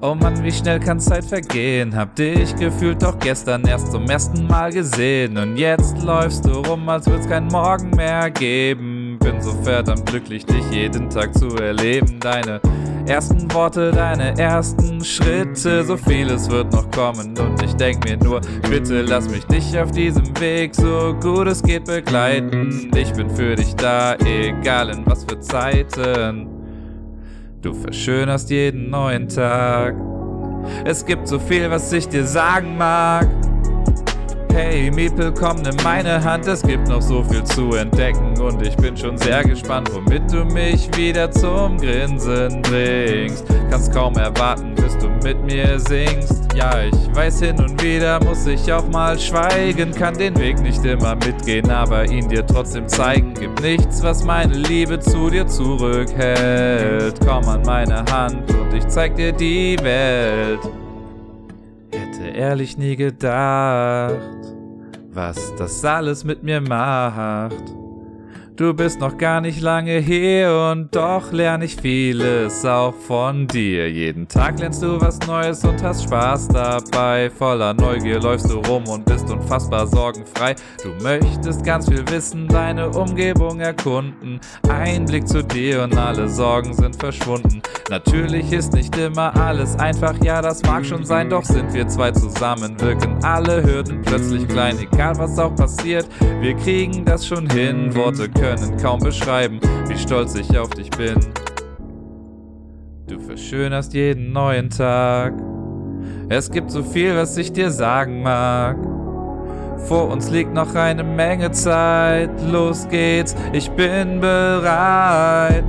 Oh Mann, wie schnell kann Zeit vergehen? Hab dich gefühlt doch gestern erst zum ersten Mal gesehen. Und jetzt läufst du rum, als würd's kein Morgen mehr geben. Bin so verdammt glücklich, dich jeden Tag zu erleben. Deine ersten Worte, deine ersten Schritte, so vieles wird noch kommen. Und ich denk mir nur, bitte lass mich dich auf diesem Weg so gut es geht begleiten. Ich bin für dich da, egal in was für Zeiten. Du verschönerst jeden neuen Tag. Es gibt so viel, was ich dir sagen mag. Hey, Miepel, komm, nimm meine Hand, es gibt noch so viel zu entdecken und ich bin schon sehr gespannt, womit du mich wieder zum Grinsen bringst. Kannst kaum erwarten, bis du mit mir singst. Ja, ich weiß, hin und wieder muss ich auch mal schweigen, kann den Weg nicht immer mitgehen, aber ihn dir trotzdem zeigen. Gibt nichts, was meine Liebe zu dir zurückhält. Komm an meine Hand und ich zeig dir die Welt. Hätte ehrlich nie gedacht, was das alles mit mir macht. Du bist noch gar nicht lange hier und doch lerne ich vieles auch von dir. Jeden Tag lernst du was Neues und hast Spaß dabei. Voller Neugier läufst du rum und bist unfassbar sorgenfrei. Du möchtest ganz viel wissen, deine Umgebung erkunden. Ein Blick zu dir und alle Sorgen sind verschwunden. Natürlich ist nicht immer alles einfach, ja, das mag schon sein, doch sind wir zwei zusammen, wirken alle Hürden plötzlich klein, egal was auch passiert. Wir kriegen das schon hin, Worte können können kaum beschreiben, wie stolz ich auf dich bin. Du verschönerst jeden neuen Tag. Es gibt so viel, was ich dir sagen mag. Vor uns liegt noch eine Menge Zeit. Los geht's, ich bin bereit.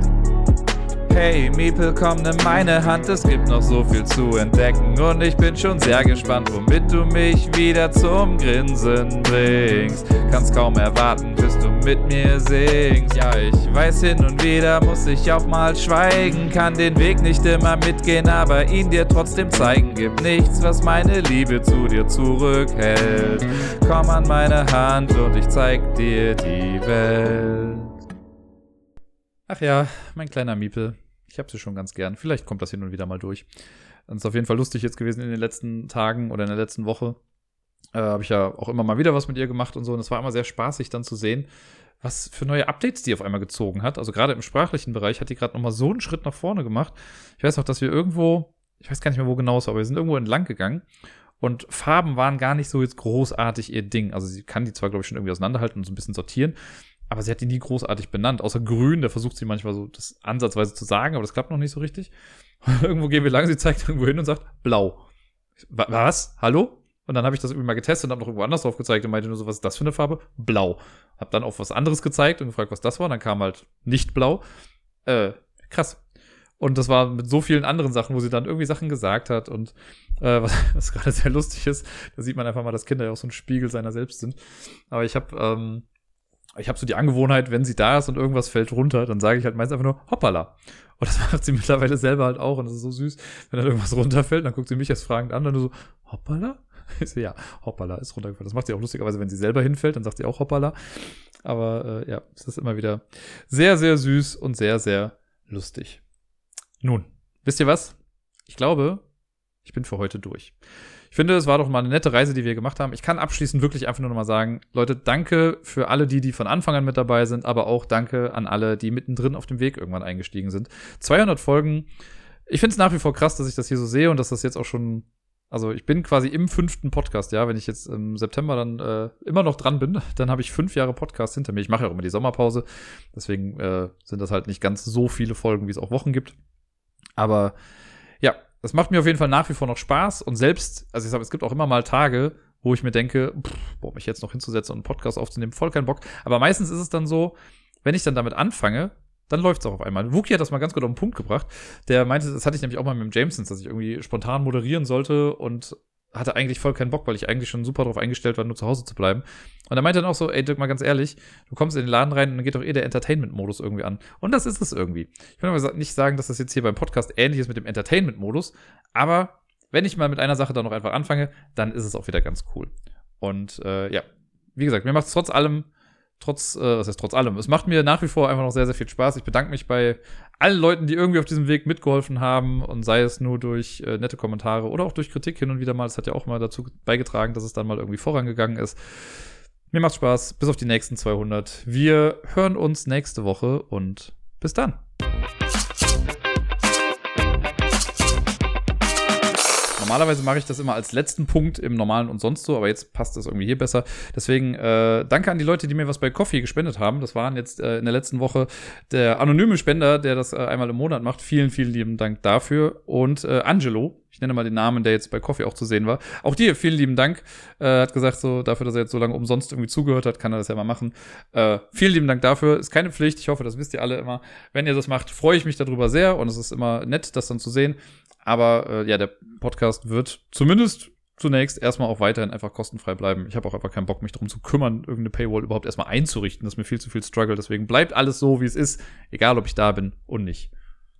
Hey, Miepel, komm, nimm meine Hand, es gibt noch so viel zu entdecken. Und ich bin schon sehr gespannt, womit du mich wieder zum Grinsen bringst. Kannst kaum erwarten, bis du mit mir singst. Ja, ich weiß, hin und wieder muss ich auch mal schweigen. Kann den Weg nicht immer mitgehen, aber ihn dir trotzdem zeigen. Gibt nichts, was meine Liebe zu dir zurückhält. Komm an meine Hand und ich zeig dir die Welt. Ach ja, mein kleiner Miepel. Ich hab sie schon ganz gern. Vielleicht kommt das hin und wieder mal durch. Es ist auf jeden Fall lustig jetzt gewesen in den letzten Tagen oder in der letzten Woche. Äh, habe ich ja auch immer mal wieder was mit ihr gemacht und so. Und es war immer sehr spaßig dann zu sehen, was für neue Updates die auf einmal gezogen hat. Also gerade im sprachlichen Bereich hat die gerade nochmal so einen Schritt nach vorne gemacht. Ich weiß noch, dass wir irgendwo ich weiß gar nicht mehr, wo genau es war, aber wir sind irgendwo entlang gegangen und Farben waren gar nicht so jetzt großartig ihr Ding. Also sie kann die zwar, glaube ich, schon irgendwie auseinanderhalten und so ein bisschen sortieren, aber sie hat die nie großartig benannt. Außer grün, da versucht sie manchmal so das ansatzweise zu sagen, aber das klappt noch nicht so richtig. Irgendwo gehen wir lang, sie zeigt irgendwo hin und sagt blau. Was? Hallo? Und dann habe ich das irgendwie mal getestet und habe noch irgendwo anders drauf gezeigt und meinte nur so, was ist das für eine Farbe? Blau. Hab dann auf was anderes gezeigt und gefragt, was das war. Und dann kam halt nicht blau. Äh, krass. Und das war mit so vielen anderen Sachen, wo sie dann irgendwie Sachen gesagt hat und äh, was, was gerade sehr lustig ist, da sieht man einfach mal, dass Kinder ja auch so ein Spiegel seiner selbst sind. Aber ich habe ähm, ich habe so die Angewohnheit, wenn sie da ist und irgendwas fällt runter, dann sage ich halt meist einfach nur hoppala. Und das macht sie mittlerweile selber halt auch und das ist so süß, wenn dann irgendwas runterfällt, dann guckt sie mich erst fragend an, dann nur so hoppala. Ich so, ja, hoppala ist runtergefallen. Das macht sie auch lustigerweise, wenn sie selber hinfällt, dann sagt sie auch hoppala. Aber äh, ja, es ist immer wieder sehr, sehr süß und sehr, sehr lustig. Nun, wisst ihr was? Ich glaube, ich bin für heute durch. Ich finde, es war doch mal eine nette Reise, die wir gemacht haben. Ich kann abschließend wirklich einfach nur noch mal sagen, Leute, danke für alle die, die von Anfang an mit dabei sind, aber auch danke an alle, die mittendrin auf dem Weg irgendwann eingestiegen sind. 200 Folgen. Ich finde es nach wie vor krass, dass ich das hier so sehe und dass das jetzt auch schon also ich bin quasi im fünften Podcast, ja. Wenn ich jetzt im September dann äh, immer noch dran bin, dann habe ich fünf Jahre Podcast hinter mir. Ich mache ja auch immer die Sommerpause, deswegen äh, sind das halt nicht ganz so viele Folgen, wie es auch Wochen gibt. Aber das macht mir auf jeden Fall nach wie vor noch Spaß. Und selbst, also ich sage, es gibt auch immer mal Tage, wo ich mir denke, pff, boah, mich jetzt noch hinzusetzen und einen Podcast aufzunehmen, voll keinen Bock. Aber meistens ist es dann so, wenn ich dann damit anfange, dann läuft es auch auf einmal. Wookie hat das mal ganz gut auf den Punkt gebracht. Der meinte, das hatte ich nämlich auch mal mit dem Jamesons, dass ich irgendwie spontan moderieren sollte und hatte eigentlich voll keinen Bock, weil ich eigentlich schon super darauf eingestellt war, nur zu Hause zu bleiben. Und er meinte dann auch so, ey, Dirk, mal ganz ehrlich, du kommst in den Laden rein und dann geht doch eh der Entertainment-Modus irgendwie an. Und das ist es irgendwie. Ich will aber nicht sagen, dass das jetzt hier beim Podcast ähnlich ist mit dem Entertainment-Modus, aber wenn ich mal mit einer Sache dann noch einfach anfange, dann ist es auch wieder ganz cool. Und äh, ja, wie gesagt, mir macht es trotz allem trotz, äh, was heißt trotz allem, es macht mir nach wie vor einfach noch sehr, sehr viel Spaß. Ich bedanke mich bei allen Leuten, die irgendwie auf diesem Weg mitgeholfen haben und sei es nur durch äh, nette Kommentare oder auch durch Kritik hin und wieder mal. Das hat ja auch mal dazu beigetragen, dass es dann mal irgendwie vorangegangen ist. Mir macht Spaß. Bis auf die nächsten 200. Wir hören uns nächste Woche und bis dann. Normalerweise mache ich das immer als letzten Punkt im normalen und sonst so, aber jetzt passt das irgendwie hier besser. Deswegen äh, danke an die Leute, die mir was bei Coffee gespendet haben. Das waren jetzt äh, in der letzten Woche der anonyme Spender, der das äh, einmal im Monat macht. Vielen, vielen lieben Dank dafür. Und äh, Angelo, ich nenne mal den Namen, der jetzt bei Coffee auch zu sehen war. Auch dir vielen lieben Dank. Äh, hat gesagt, so dafür, dass er jetzt so lange umsonst irgendwie zugehört hat, kann er das ja mal machen. Äh, vielen lieben Dank dafür. Ist keine Pflicht. Ich hoffe, das wisst ihr alle immer. Wenn ihr das macht, freue ich mich darüber sehr und es ist immer nett, das dann zu sehen. Aber äh, ja, der Podcast wird zumindest zunächst erstmal auch weiterhin einfach kostenfrei bleiben. Ich habe auch einfach keinen Bock, mich darum zu kümmern, irgendeine Paywall überhaupt erstmal einzurichten. Das ist mir viel zu viel Struggle. Deswegen bleibt alles so, wie es ist, egal ob ich da bin und nicht.